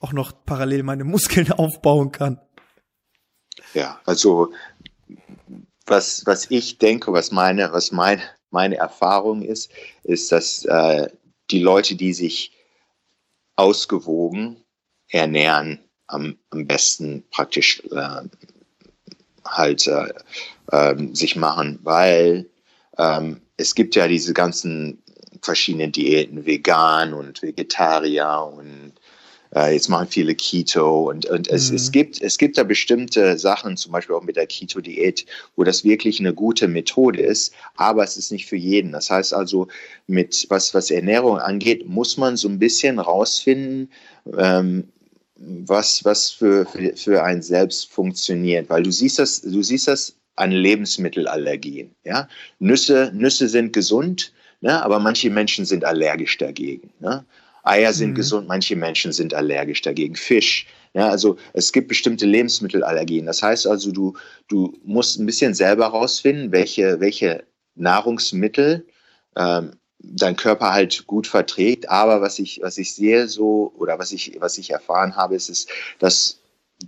auch noch parallel meine Muskeln [laughs] aufbauen kann. Ja, also was, was ich denke, was meine, was meine, meine Erfahrung ist, ist, dass äh, die Leute, die sich ausgewogen ernähren, am, am besten praktisch äh, halt äh, äh, sich machen, weil ähm, es gibt ja diese ganzen verschiedenen Diäten, vegan und Vegetarier und äh, jetzt machen viele Keto und, und es, mhm. es, gibt, es gibt da bestimmte Sachen, zum Beispiel auch mit der Keto-Diät, wo das wirklich eine gute Methode ist, aber es ist nicht für jeden. Das heißt also, mit was, was Ernährung angeht, muss man so ein bisschen rausfinden, ähm, was, was für, für, für einen selbst funktioniert. Weil du siehst das, du siehst das an Lebensmittelallergien. Ja? Nüsse, Nüsse sind gesund, ne? aber manche Menschen sind allergisch dagegen. Ne? Eier sind mhm. gesund, manche Menschen sind allergisch dagegen. Fisch. Ja, also es gibt bestimmte Lebensmittelallergien. Das heißt also, du, du musst ein bisschen selber rausfinden, welche, welche Nahrungsmittel ähm, dein Körper halt gut verträgt. Aber was ich, was ich sehe so oder was ich, was ich erfahren habe, ist, ist, dass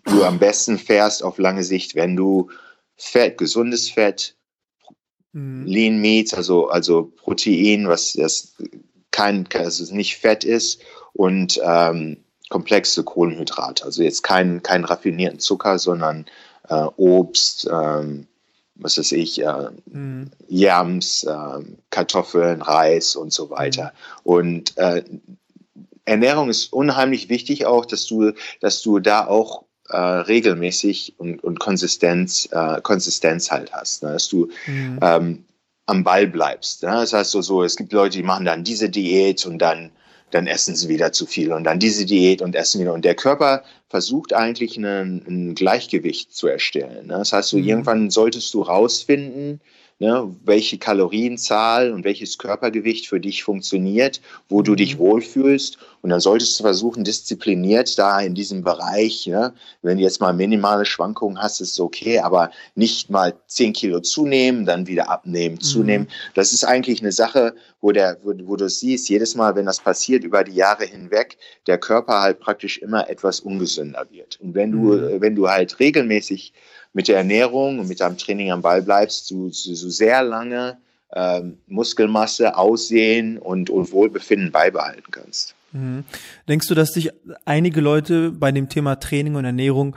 du am besten fährst auf lange Sicht, wenn du Fett, gesundes Fett, mhm. Lean Meat, also, also Protein, was das kein, also nicht Fett ist und ähm, komplexe Kohlenhydrate. Also jetzt keinen kein raffinierten Zucker, sondern äh, Obst, ähm, was weiß ich, äh, mhm. Yams, äh, Kartoffeln, Reis und so weiter. Mhm. Und äh, Ernährung ist unheimlich wichtig auch, dass du, dass du da auch äh, regelmäßig und, und Konsistenz, äh, Konsistenz halt hast. Ne? Dass du mhm. ähm, am Ball bleibst. Ne? Das heißt so, so, es gibt Leute, die machen dann diese Diät und dann dann essen sie wieder zu viel und dann diese Diät und essen wieder. Und der Körper versucht eigentlich einen, ein Gleichgewicht zu erstellen. Ne? Das heißt, so, mhm. irgendwann solltest du rausfinden, ne, welche Kalorienzahl und welches Körpergewicht für dich funktioniert, wo du dich mhm. wohlfühlst. Und dann solltest du versuchen, diszipliniert da in diesem Bereich, ne, wenn du jetzt mal minimale Schwankungen hast, ist es okay, aber nicht mal 10 Kilo zunehmen, dann wieder abnehmen, zunehmen. Mhm. Das ist eigentlich eine Sache, wo, der, wo, wo du siehst, jedes Mal, wenn das passiert über die Jahre hinweg, der Körper halt praktisch immer etwas ungesünder wird. Und wenn du, mhm. wenn du halt regelmäßig mit der Ernährung und mit deinem Training am Ball bleibst, du, du sehr lange ähm, Muskelmasse, Aussehen und, und Wohlbefinden beibehalten kannst. Mhm. Denkst du, dass dich einige Leute bei dem Thema Training und Ernährung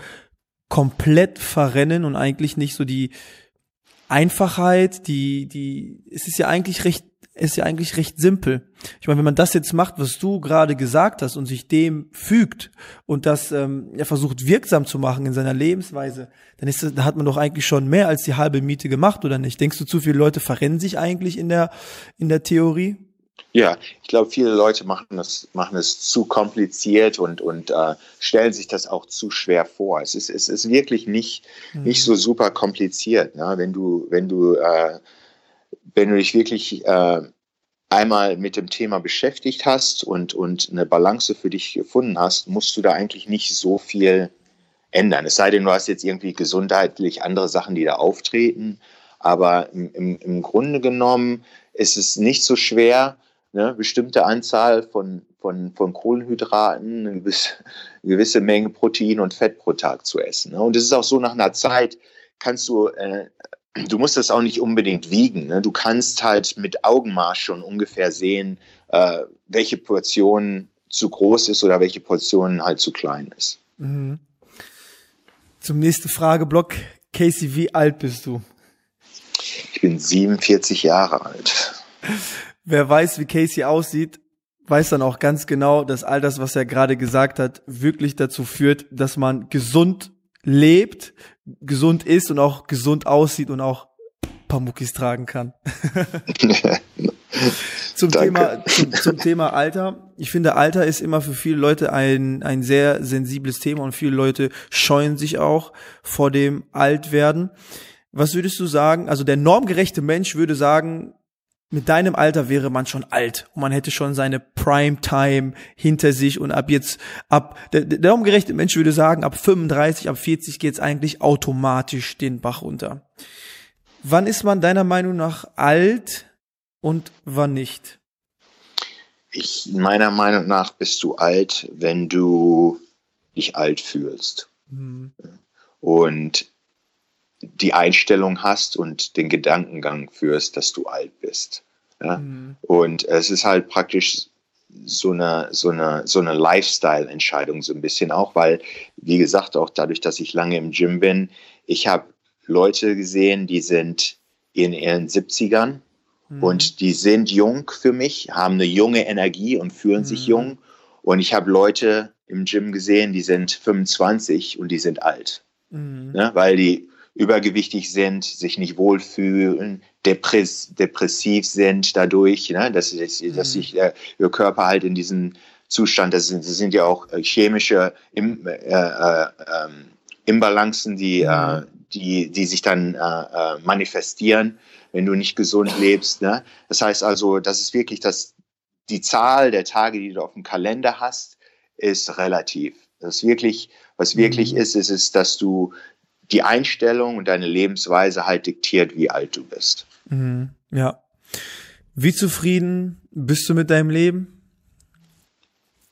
komplett verrennen und eigentlich nicht so die Einfachheit, die, die, es ist ja eigentlich recht ist ja eigentlich recht simpel. Ich meine, wenn man das jetzt macht, was du gerade gesagt hast und sich dem fügt und das ähm, ja, versucht wirksam zu machen in seiner Lebensweise, dann ist das, da hat man doch eigentlich schon mehr als die halbe Miete gemacht, oder nicht? Denkst du, zu viele Leute verrennen sich eigentlich in der in der Theorie? Ja, ich glaube, viele Leute machen das, machen es zu kompliziert und, und äh, stellen sich das auch zu schwer vor. Es ist, es ist wirklich nicht, mhm. nicht so super kompliziert. Ne? Wenn du, wenn du äh, wenn du dich wirklich äh, einmal mit dem Thema beschäftigt hast und, und eine Balance für dich gefunden hast, musst du da eigentlich nicht so viel ändern. Es sei denn, du hast jetzt irgendwie gesundheitlich andere Sachen, die da auftreten. Aber im, im, im Grunde genommen ist es nicht so schwer, eine bestimmte Anzahl von, von, von Kohlenhydraten, eine gewisse, eine gewisse Menge Protein und Fett pro Tag zu essen. Und es ist auch so, nach einer Zeit kannst du äh, du musst das auch nicht unbedingt wiegen. Ne? Du kannst halt mit Augenmaß schon ungefähr sehen, äh, welche Portion zu groß ist oder welche Portion halt zu klein ist. Mhm. Zum nächsten Frageblock. Casey, wie alt bist du? Ich bin 47 Jahre alt. Wer weiß, wie Casey aussieht, weiß dann auch ganz genau, dass all das, was er gerade gesagt hat, wirklich dazu führt, dass man gesund lebt, gesund ist und auch gesund aussieht und auch Pamukis tragen kann. [laughs] zum, Thema, zum, zum, Thema Alter. Ich finde, Alter ist immer für viele Leute ein, ein sehr sensibles Thema und viele Leute scheuen sich auch vor dem Altwerden. Was würdest du sagen? Also der normgerechte Mensch würde sagen, mit deinem Alter wäre man schon alt und man hätte schon seine Primetime hinter sich und ab jetzt, ab, der, der umgerechte Mensch würde sagen, ab 35, ab 40 geht's eigentlich automatisch den Bach runter. Wann ist man deiner Meinung nach alt und wann nicht? Ich, meiner Meinung nach bist du alt, wenn du dich alt fühlst. Mhm. Und die Einstellung hast und den Gedankengang führst, dass du alt bist. Ja? Mhm. Und es ist halt praktisch so eine, so eine, so eine Lifestyle-Entscheidung so ein bisschen auch, weil, wie gesagt, auch dadurch, dass ich lange im Gym bin, ich habe Leute gesehen, die sind in ihren 70ern mhm. und die sind jung für mich, haben eine junge Energie und fühlen mhm. sich jung. Und ich habe Leute im Gym gesehen, die sind 25 und die sind alt. Mhm. Ne? Weil die übergewichtig sind, sich nicht wohlfühlen, depress depressiv sind dadurch, ne? dass, dass, mhm. dass sich äh, ihr Körper halt in diesem Zustand, das sind, das sind ja auch äh, chemische Im, äh, äh, ähm, Imbalancen, die, mhm. äh, die, die sich dann äh, manifestieren, wenn du nicht gesund lebst. Ne? Das heißt also, das ist wirklich das, die Zahl der Tage, die du auf dem Kalender hast, ist relativ. Das ist wirklich, was wirklich mhm. ist, ist, ist, dass du die Einstellung und deine Lebensweise halt diktiert, wie alt du bist. Mhm, ja. Wie zufrieden bist du mit deinem Leben?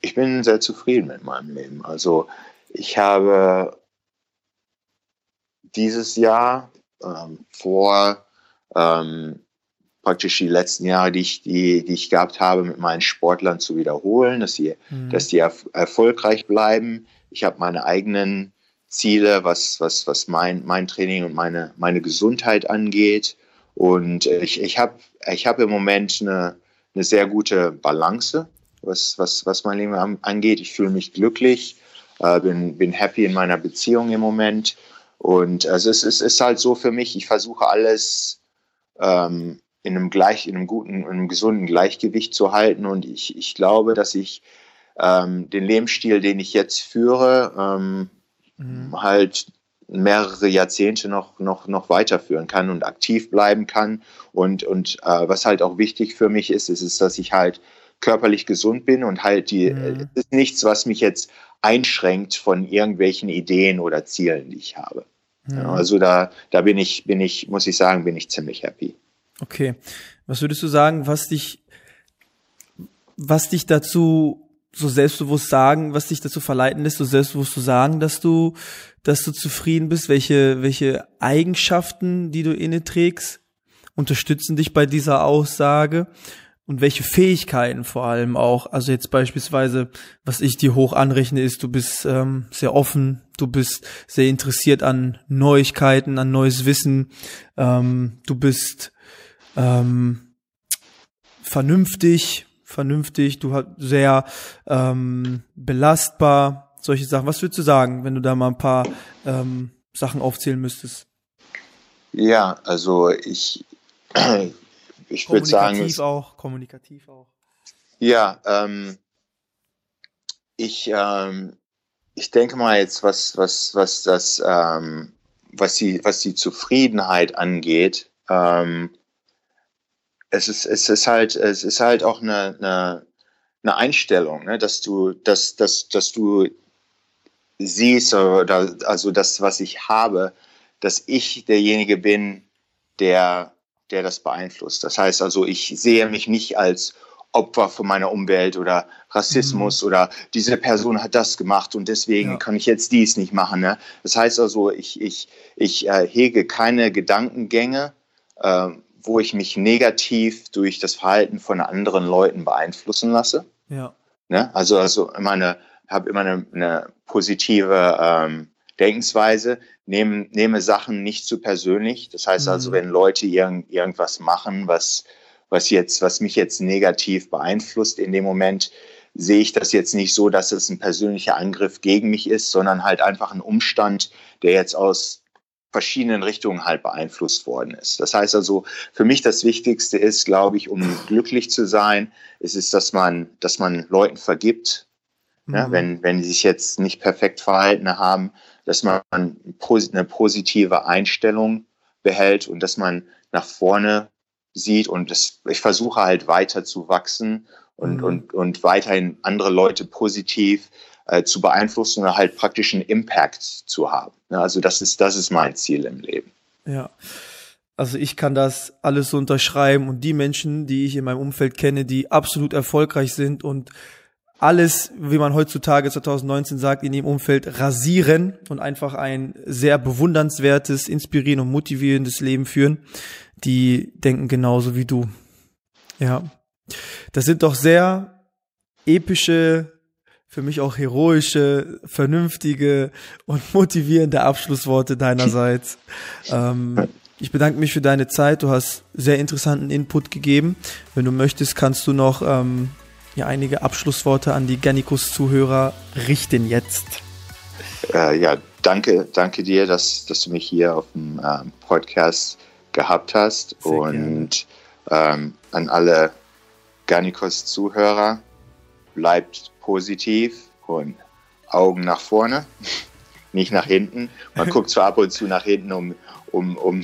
Ich bin sehr zufrieden mit meinem Leben. Also ich habe dieses Jahr ähm, vor ähm, praktisch die letzten Jahre, die ich, die, die ich gehabt habe, mit meinen Sportlern zu wiederholen, dass sie, mhm. dass die erf erfolgreich bleiben. Ich habe meine eigenen Ziele, was, was, was mein, mein Training und meine, meine Gesundheit angeht. Und ich, ich habe ich hab im Moment eine, eine sehr gute Balance, was, was, was mein Leben angeht. Ich fühle mich glücklich, äh, bin, bin happy in meiner Beziehung im Moment. Und also es, es ist halt so für mich, ich versuche alles ähm, in einem gleich, in einem guten, in einem gesunden Gleichgewicht zu halten. Und ich, ich glaube, dass ich ähm, den Lebensstil, den ich jetzt führe, ähm, mhm. halt mehrere Jahrzehnte noch, noch, noch weiterführen kann und aktiv bleiben kann. Und, und äh, was halt auch wichtig für mich ist, ist, ist, dass ich halt körperlich gesund bin und halt die, mhm. ist nichts, was mich jetzt einschränkt von irgendwelchen Ideen oder Zielen, die ich habe. Mhm. Ja, also da, da bin ich, bin ich, muss ich sagen, bin ich ziemlich happy. Okay. Was würdest du sagen, was dich, was dich dazu so selbstbewusst sagen, was dich dazu verleiten lässt, so selbstbewusst zu sagen, dass du, dass du zufrieden bist? Welche, welche Eigenschaften, die du inne trägst, unterstützen dich bei dieser Aussage? Und welche Fähigkeiten vor allem auch? Also jetzt beispielsweise, was ich dir hoch anrechne, ist, du bist ähm, sehr offen, du bist sehr interessiert an Neuigkeiten, an neues Wissen, ähm, du bist ähm, vernünftig, vernünftig, du hast sehr ähm, belastbar, solche Sachen. Was würdest du sagen, wenn du da mal ein paar ähm, Sachen aufzählen müsstest? Ja, also ich, [clears throat] ich würde sagen. Kommunikativ auch, kommunikativ auch. Ja, ähm, ich, ähm, ich denke mal jetzt, was, was, was das, ähm, was die, was die Zufriedenheit angeht, ähm, es ist, es ist halt, es ist halt auch eine, eine, eine Einstellung, ne? dass du, dass, dass, dass du siehst oder also das, was ich habe, dass ich derjenige bin, der, der das beeinflusst. Das heißt also, ich sehe mich nicht als Opfer von meiner Umwelt oder Rassismus mhm. oder diese Person hat das gemacht und deswegen ja. kann ich jetzt dies nicht machen. Ne? Das heißt also, ich, ich, ich äh, hege keine Gedankengänge, äh, wo ich mich negativ durch das Verhalten von anderen Leuten beeinflussen lasse. Ja. Ne? Also, also immer eine, habe immer eine, eine positive ähm, Denkensweise, nehme, nehme Sachen nicht zu persönlich. Das heißt also, mhm. wenn Leute irgend, irgendwas machen, was, was jetzt, was mich jetzt negativ beeinflusst in dem Moment, sehe ich das jetzt nicht so, dass es ein persönlicher Angriff gegen mich ist, sondern halt einfach ein Umstand, der jetzt aus verschiedenen Richtungen halt beeinflusst worden ist. Das heißt also, für mich das Wichtigste ist, glaube ich, um [laughs] glücklich zu sein, ist es, dass man, dass man Leuten vergibt, mhm. ja, wenn, wenn die sich jetzt nicht perfekt verhalten haben, dass man eine positive Einstellung behält und dass man nach vorne sieht und das, ich versuche halt weiter zu wachsen und, mhm. und, und weiterhin andere Leute positiv äh, zu beeinflussen oder halt praktisch einen Impact zu haben. Ja, also das ist, das ist mein Ziel im Leben. Ja. Also ich kann das alles so unterschreiben und die Menschen, die ich in meinem Umfeld kenne, die absolut erfolgreich sind und alles, wie man heutzutage 2019 sagt, in ihrem Umfeld rasieren und einfach ein sehr bewundernswertes, inspirierendes und motivierendes Leben führen, die denken genauso wie du. Ja. Das sind doch sehr epische für mich auch heroische, vernünftige und motivierende Abschlussworte deinerseits. [laughs] ähm, ich bedanke mich für deine Zeit. Du hast sehr interessanten Input gegeben. Wenn du möchtest, kannst du noch ähm, ja, einige Abschlussworte an die Gannikus-Zuhörer richten jetzt. Äh, ja, danke, danke dir, dass, dass du mich hier auf dem ähm, Podcast gehabt hast. Sehr und ähm, an alle Gannikos-Zuhörer, bleibt positiv und Augen nach vorne, nicht nach hinten. Man [laughs] guckt zwar ab und zu nach hinten, um, um, um,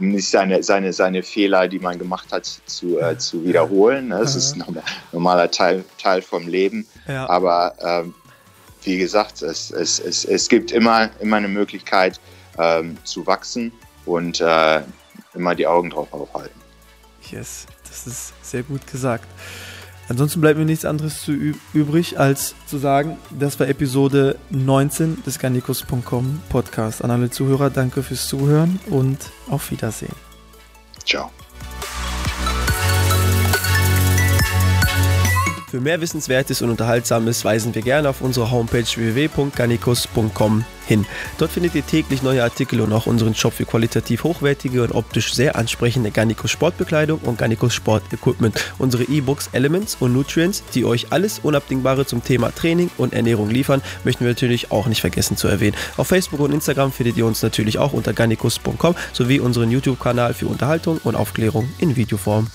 um nicht seine, seine, seine Fehler, die man gemacht hat, zu, äh, zu wiederholen. Ne? Das ist ein normaler Teil, Teil vom Leben. Ja. Aber ähm, wie gesagt, es, es, es, es gibt immer, immer eine Möglichkeit ähm, zu wachsen und äh, immer die Augen drauf aufhalten. Yes, das ist sehr gut gesagt. Ansonsten bleibt mir nichts anderes zu übrig, als zu sagen, das war Episode 19 des Garnikus.com Podcast. An alle Zuhörer, danke fürs Zuhören und auf Wiedersehen. Ciao. Für mehr Wissenswertes und Unterhaltsames weisen wir gerne auf unsere Homepage www.garnicus.com hin. Dort findet ihr täglich neue Artikel und auch unseren Shop für qualitativ hochwertige und optisch sehr ansprechende Garnicus Sportbekleidung und Garnicus Sportequipment. Unsere E-Books Elements und Nutrients, die euch alles Unabdingbare zum Thema Training und Ernährung liefern, möchten wir natürlich auch nicht vergessen zu erwähnen. Auf Facebook und Instagram findet ihr uns natürlich auch unter garnicus.com sowie unseren YouTube-Kanal für Unterhaltung und Aufklärung in Videoform.